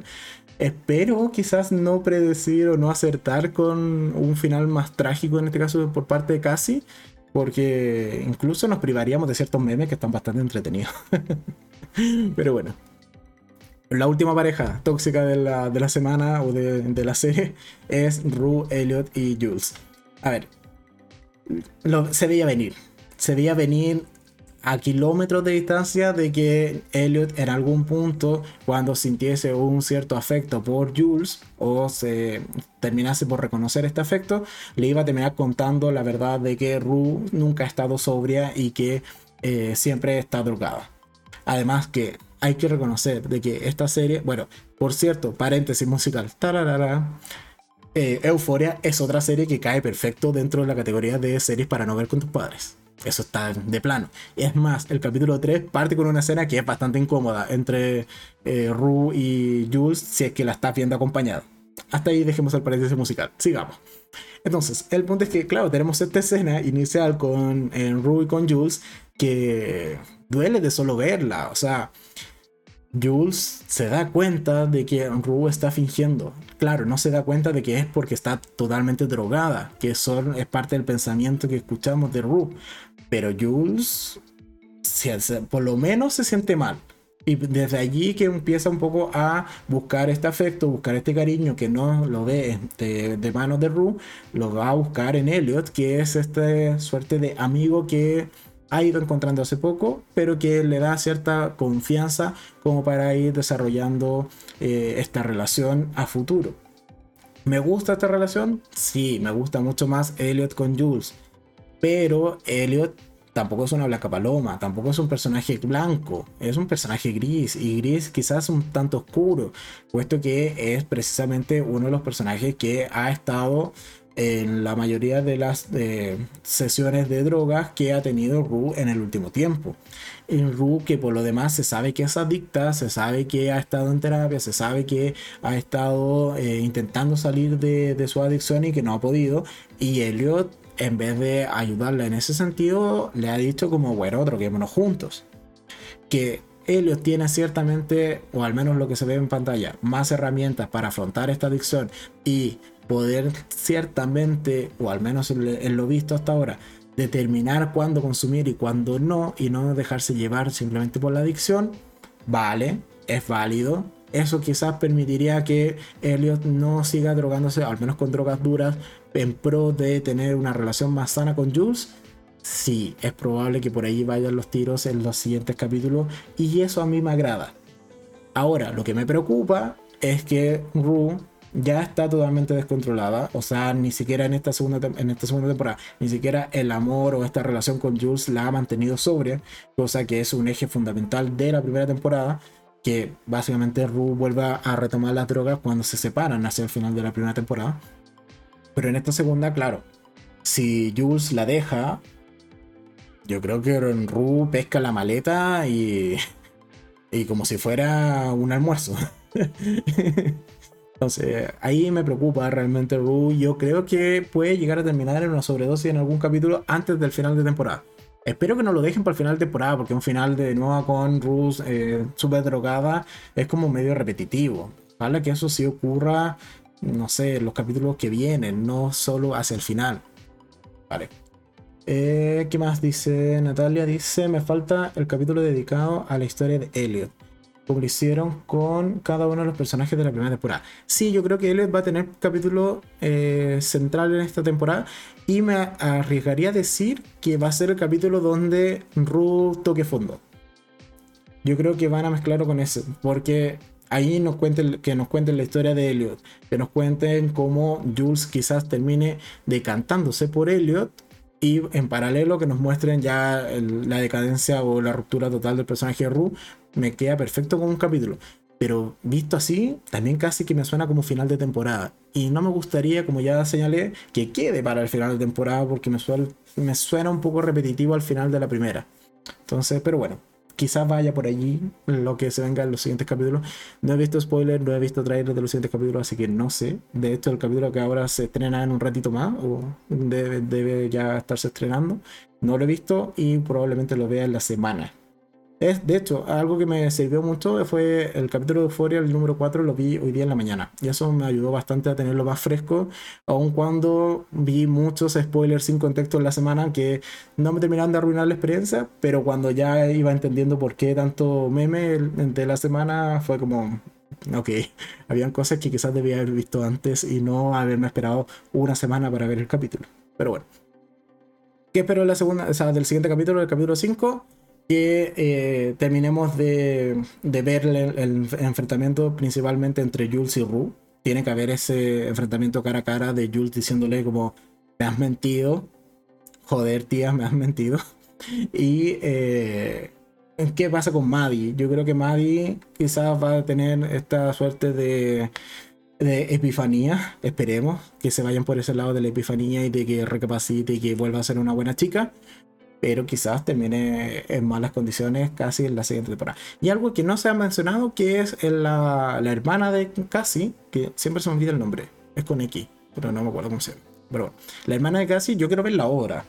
A: Espero quizás no predecir o no acertar con un final más trágico, en este caso por parte de Cassie, porque incluso nos privaríamos de ciertos memes que están bastante entretenidos. Pero bueno, la última pareja tóxica de la, semana o de, la serie es Rue, Elliot y Jules. A ver, se veía venir. Se veía venir a kilómetros de distancia de que Elliot en algún punto, cuando sintiese un cierto afecto por Jules o se terminase por reconocer este afecto, le iba a terminar contando la verdad de que Rue nunca ha estado sobria y que eh, siempre está drogada. Además que hay que reconocer de que esta serie, bueno, por cierto, paréntesis musical, tararara, eh, Euforia es otra serie que cae perfecto dentro de la categoría de series para no ver con tus padres. Eso está de plano. Y es más, el capítulo 3 parte con una escena que es bastante incómoda entre eh, Rue y Jules si es que la estás viendo acompañado. hasta ahí dejemos el paréntesis musical. Sigamos. Entonces, el punto es que, claro, tenemos esta escena inicial con en Rue y con Jules que duele de solo verla. O sea, Jules se da cuenta de que Rue está fingiendo. Claro, no se da cuenta de que es porque está totalmente drogada, que son, es parte del pensamiento que escuchamos de Rue. Pero Jules, por lo menos se siente mal. Y desde allí que empieza un poco a buscar este afecto, buscar este cariño que no lo ve de, de manos de Rue, lo va a buscar en Elliot, que es esta suerte de amigo que ha ido encontrando hace poco, pero que le da cierta confianza como para ir desarrollando eh, esta relación a futuro. ¿Me gusta esta relación? Sí, me gusta mucho más Elliot con Jules. Pero Elliot tampoco es una blanca paloma, tampoco es un personaje blanco, es un personaje gris y gris quizás un tanto oscuro, puesto que es precisamente uno de los personajes que ha estado en la mayoría de las sesiones de drogas que ha tenido Ru en el último tiempo. En Ru que por lo demás se sabe que es adicta, se sabe que ha estado en terapia, se sabe que ha estado eh, intentando salir de, su adicción y que no ha podido. Y Elliot en vez de ayudarla en ese sentido, le ha dicho como, bueno, troquémonos juntos. Que Elliot tiene ciertamente, o al menos lo que se ve en pantalla, más herramientas para afrontar esta adicción y poder ciertamente, o al menos en lo visto hasta ahora, determinar cuándo consumir y cuándo no, y no dejarse llevar simplemente por la adicción, vale, es válido, eso quizás permitiría que Elliot no siga drogándose, al menos con drogas duras, en pro de tener una relación más sana con Jules. Sí, es probable que por ahí vayan los tiros en los siguientes capítulos y eso a mí me agrada. Ahora, lo que me preocupa es que Rue ya está totalmente descontrolada. O sea, ni siquiera en esta, segunda, en esta segunda temporada, ni siquiera el amor o esta relación con Jules la ha mantenido sobria, cosa que es un eje fundamental de la primera temporada que básicamente Rue vuelve a retomar las drogas cuando se separan hacia el final de la primera temporada. Pero en esta segunda, claro, si Jules la deja, yo creo que Rue pesca la maleta y, y como si fuera un almuerzo. Entonces, ahí me preocupa realmente Rue. Yo creo que puede llegar a terminar en una sobredosis en algún capítulo antes del final de temporada. Espero que no lo dejen para el final de temporada, porque un final de nuevo con Rus eh, súper drogada es como medio repetitivo. Vale que eso sí ocurra, no sé, en los capítulos que vienen, no solo hacia el final. Vale. Eh, ¿Qué más dice Natalia? Dice, me falta el capítulo dedicado a la historia de Elliot como lo hicieron con cada uno de los personajes de la primera temporada. Sí, yo creo que Elliot va a tener capítulo eh, central en esta temporada y me arriesgaría a decir que va a ser el capítulo donde Ruth toque fondo. Yo creo que van a mezclarlo con ese, porque ahí nos cuenten, que nos cuenten la historia de Elliot, que nos cuenten cómo Jules quizás termine decantándose por Elliot y en paralelo que nos muestren ya la decadencia o la ruptura total del personaje de Rue, me queda perfecto como un capítulo. Pero visto así, también casi que me suena como final de temporada. Y no me gustaría, como ya señalé, que quede para el final de temporada porque me suena, me suena un poco repetitivo al final de la primera. Entonces, pero bueno, quizás vaya por allí lo que se venga en los siguientes capítulos. No he visto spoilers, no he visto trailers de los siguientes capítulos, así que no sé. De hecho, el capítulo que ahora se estrena en un ratito más, o debe ya estarse estrenando, no lo he visto y probablemente lo vea en la semana. Es, de hecho, algo que me sirvió mucho fue el capítulo de Euphoria, el número 4, lo vi hoy día en la mañana. Y eso me ayudó bastante a tenerlo más fresco, aun cuando vi muchos spoilers sin contexto en la semana que no me terminaron de arruinar la experiencia, pero cuando ya iba entendiendo por qué tanto meme de la semana, fue como, ok, habían cosas que quizás debía haber visto antes y no haberme esperado una semana para ver el capítulo. Pero bueno. ¿Qué espero de la segunda, o sea, del siguiente capítulo, del capítulo 5? Que eh, terminemos de, ver el, enfrentamiento principalmente entre Jules y Rue. Tiene que haber ese enfrentamiento cara a cara de Jules diciéndole como, me has mentido, joder tía, me has mentido. Y eh, qué pasa con Maddie. Yo creo que Maddie quizás va a tener esta suerte de, de epifanía, esperemos que se vayan por ese lado de la epifanía y de que recapacite y que vuelva a ser una buena chica pero quizás termine en malas condiciones casi en la siguiente temporada. Y algo que no se ha mencionado, que es la, la hermana de Cassie, que siempre se me olvida el nombre, es con X, pero no me acuerdo cómo se llama. Pero la hermana de Cassie, yo quiero ver la obra.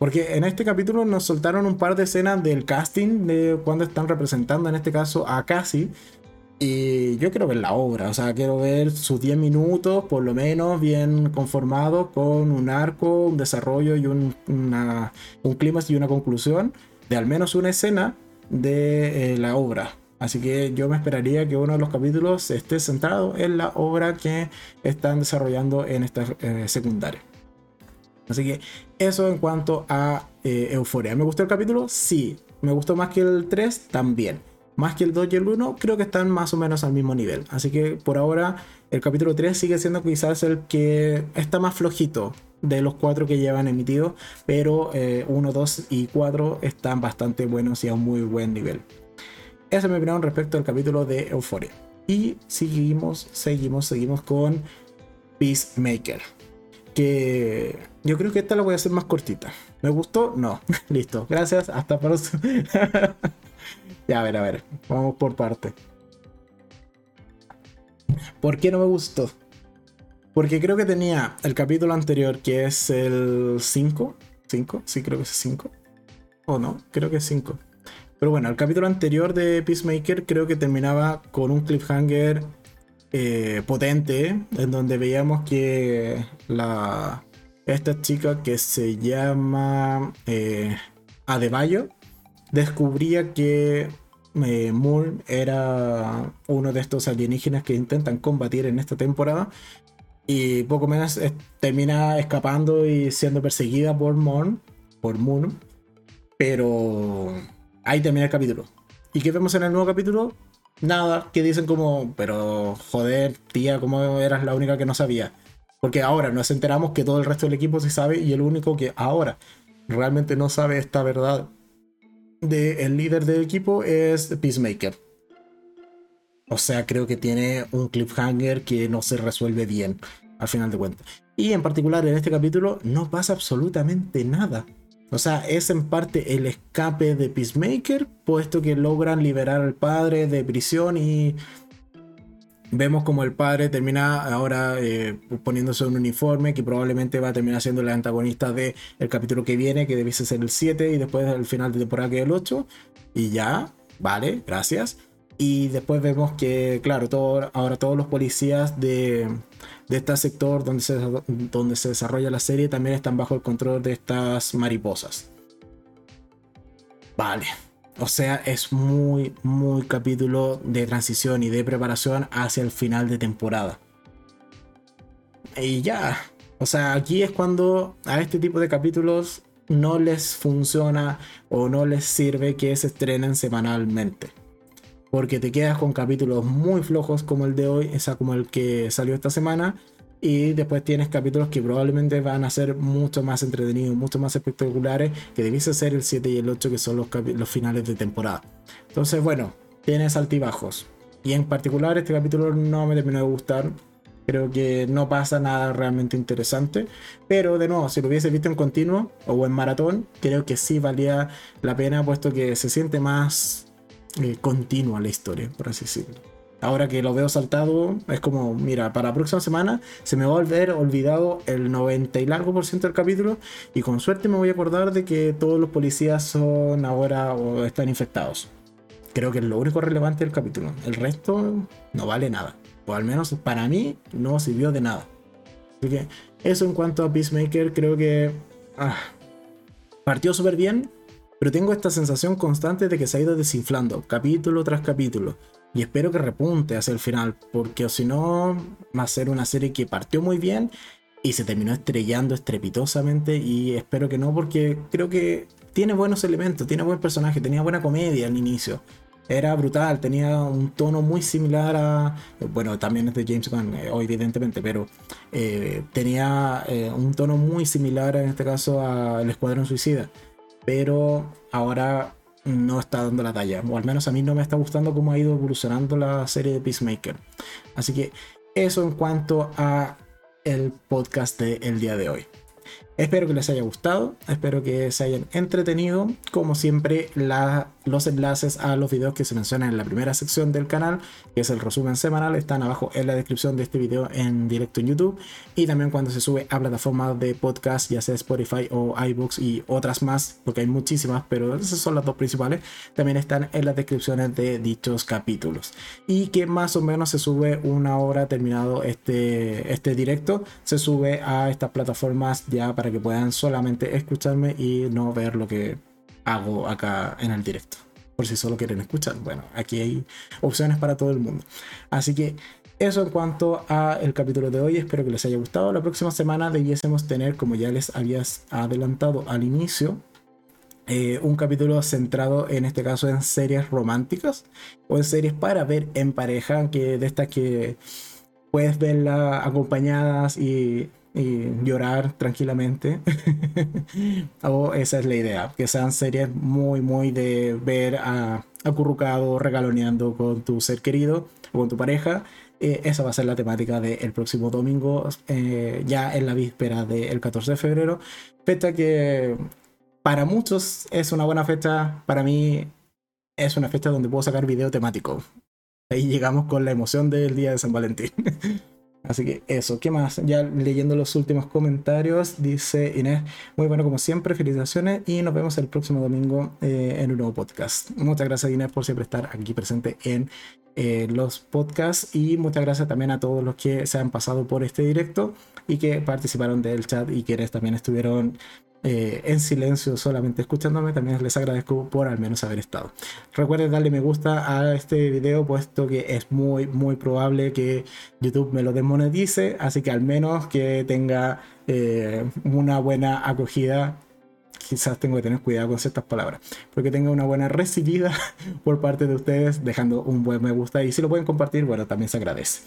A: Porque en este capítulo nos soltaron un par de escenas del casting de cuando están representando en este caso a Cassie. Y yo quiero ver la obra, o sea, quiero ver sus 10 minutos, por lo menos, bien conformados, con un arco, un desarrollo y un, una, un clímax y una conclusión de al menos una escena de eh, la obra. Así que yo me esperaría que uno de los capítulos esté centrado en la obra que están desarrollando en esta eh, secundaria. Así que eso en cuanto a eh, Euforia. ¿Me gustó el capítulo? Sí. ¿Me gustó más que el 3? También. Más que el 2 y el 1, creo que están más o menos al mismo nivel. Así que por ahora el capítulo 3 sigue siendo quizás el que está más flojito de los cuatro que llevan emitidos, pero 1, eh, 2 y 4 están bastante buenos y a un muy buen nivel. Esa es mi opinión respecto al capítulo de Euphoria. Y seguimos, seguimos, seguimos con Peacemaker. Que yo creo que esta la voy a hacer más cortita. ¿Me gustó? No. Listo. Gracias. Hasta próximo. ya, a ver, a ver. Vamos por parte. ¿Por qué no me gustó? Porque creo que tenía el capítulo anterior, que es el 5. ¿5? Sí, creo que es 5. ¿O no? Creo que es 5. Pero bueno, el capítulo anterior de Peacemaker creo que terminaba con un cliffhanger eh, potente, en donde veíamos que la, esta chica que se llama eh, Adebayo descubría que eh, Moore era uno de estos alienígenas que intentan combatir en esta temporada y poco menos termina escapando y siendo perseguida por Moon, por Moon, pero ahí termina el capítulo. ¿Y qué vemos en el nuevo capítulo? Nada, que dicen como, pero joder, tía, ¿cómo eras la única que no sabía? Porque ahora nos enteramos que todo el resto del equipo sí sabe y el único que ahora realmente no sabe esta verdad del el líder del equipo es Peacemaker. O sea, creo que tiene un cliffhanger que no se resuelve bien, al final de cuentas. Y en particular en este capítulo no pasa absolutamente nada. O sea, es en parte el escape de Peacemaker, puesto que logran liberar al padre de prisión y vemos como el padre termina ahora eh, poniéndose un uniforme que probablemente va a terminar siendo el antagonista del el capítulo que viene, que debiese ser el 7 y después el final de temporada que es el 8. Y ya, vale, gracias. Y después vemos que, claro, todo, ahora todos los policías de, de este sector donde se, donde se desarrolla la serie también están bajo el control de estas mariposas. Vale. O sea, es muy, muy capítulo de transición y de preparación hacia el final de temporada. Y ya. O sea, aquí es cuando a este tipo de capítulos no les funciona o no les sirve que se estrenen semanalmente porque te quedas con capítulos muy flojos como el de hoy, esa como el que salió esta semana, y después tienes capítulos que probablemente van a ser mucho más entretenidos, mucho más espectaculares, que debiese ser el 7 y el 8, que son los, los finales de temporada. Entonces, bueno, tienes altibajos. Y en particular este capítulo no me terminó de gustar. Creo que no pasa nada realmente interesante. Pero de nuevo, si lo hubiese visto en continuo o en maratón, creo que sí valía la pena, puesto que se siente más eh, continua la historia, por así decirlo. Ahora que lo veo saltado, es como, mira, para la próxima semana se me va a volver olvidado el 90 y largo por ciento del capítulo y con suerte me voy a acordar de que todos los policías son ahora o están infectados. Creo que es lo único relevante del capítulo. El resto no vale nada. O al menos para mí no sirvió de nada. Así que eso en cuanto a Peacemaker, creo que ah, partió súper bien, pero tengo esta sensación constante de que se ha ido desinflando capítulo tras capítulo. Y espero que repunte hacia el final, porque si no, va a ser una serie que partió muy bien y se terminó estrellando estrepitosamente. Y espero que no, porque creo que tiene buenos elementos, tiene buen personaje, tenía buena comedia al inicio. Era brutal, tenía un tono muy similar a. Bueno, también es de James Gunn, eh, evidentemente, pero eh, tenía eh, un tono muy similar en este caso al Escuadrón Suicida pero ahora no está dando la talla, o al menos a mí no me está gustando cómo ha ido evolucionando la serie de Peacemaker. Así que eso en cuanto a el podcast del día de hoy. Espero que les haya gustado, espero que se hayan entretenido. Como siempre, los enlaces a los videos que se mencionan en la primera sección del canal, que es el resumen semanal, están abajo en la descripción de este video en directo en YouTube. Y también cuando se sube a plataformas de podcast, ya sea Spotify o iBooks y otras más, porque hay muchísimas, pero esas son las dos principales, también están en las descripciones de dichos capítulos. Y que más o menos se sube una hora terminado este, este directo, se sube a estas plataformas ya para que puedan solamente escucharme y no ver lo que hago acá en el directo. Por si solo quieren escuchar. Bueno, aquí hay opciones para todo el mundo. Así que eso en cuanto a el capítulo de hoy. Espero que les haya gustado. La próxima semana debiésemos tener, como ya les había adelantado al inicio, eh, un capítulo centrado en este caso en series románticas o en series para ver en pareja, que de estas que puedes verla acompañadas y y llorar tranquilamente. o esa es la idea, que sean series muy, muy de ver a, acurrucado, regaloneando con tu ser querido o con tu pareja. Eh, esa va a ser la temática del próximo domingo, eh, ya en la víspera del 14 de febrero. Fecha que para muchos es una buena fecha, para mí es una fecha donde puedo sacar video temático. Ahí llegamos con la emoción del día de San Valentín. Así que eso, ¿qué más? Ya leyendo los últimos comentarios, dice Inés, muy bueno como siempre, felicitaciones y nos vemos el próximo domingo eh, en un nuevo podcast. Muchas gracias Inés por siempre estar aquí presente en eh, los podcasts y muchas gracias también a todos los que se han pasado por este directo y que participaron del chat y quienes también estuvieron eh, en silencio solamente escuchándome, también les agradezco por al menos haber estado. Recuerden darle me gusta a este video, puesto que es muy, muy probable que YouTube me lo desmonetice, así que al menos que tenga eh, una buena acogida quizás tengo que tener cuidado con ciertas palabras, porque tenga una buena recibida por parte de ustedes, dejando un buen me gusta y si lo pueden compartir, bueno, también se agradece.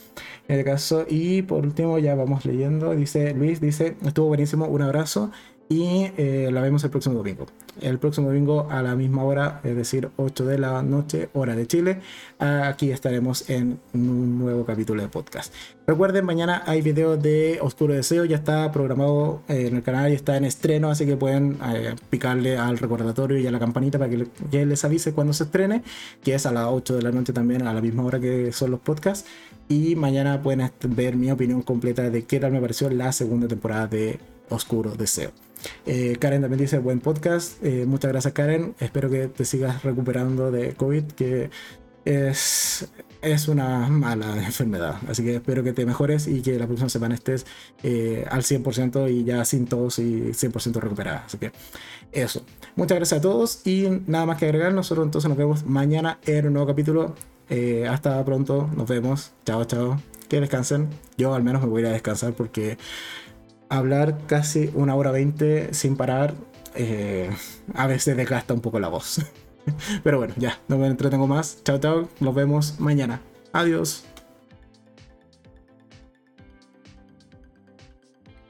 A: En el caso, y por último ya vamos leyendo, dice Luis, dice, estuvo buenísimo, un abrazo y eh, la vemos el próximo domingo. El próximo domingo a la misma hora, es decir, 8 de la noche, hora de Chile. Aquí estaremos en un nuevo capítulo de podcast. Recuerden, mañana hay video de Oscuro Deseo, ya está programado eh, en el canal y está en estreno, así que pueden eh, picarle al recordatorio y a la campanita para que, les avise cuando se estrene, que es a las 8 de la noche también, a la misma hora que son los podcasts. Y mañana pueden ver mi opinión completa de qué tal me pareció la segunda temporada de Oscuro Deseo. Eh, Karen también dice buen podcast. Eh, muchas gracias Karen. Espero que te sigas recuperando de COVID, que es, es una mala enfermedad. Así que espero que te mejores y que la próxima semana estés eh, al 100% y ya sin tos y 100% recuperada. Así que eso. Muchas gracias a todos y nada más que agregar. Nosotros entonces nos vemos mañana en un nuevo capítulo. hasta pronto. Nos vemos. Chao, chao. Que descansen. Yo al menos me voy a ir a descansar porque hablar casi una hora veinte sin parar, eh, a veces desgasta un poco la voz. Pero bueno, ya, no me entretengo más. Chao, chao, nos vemos mañana. Adiós.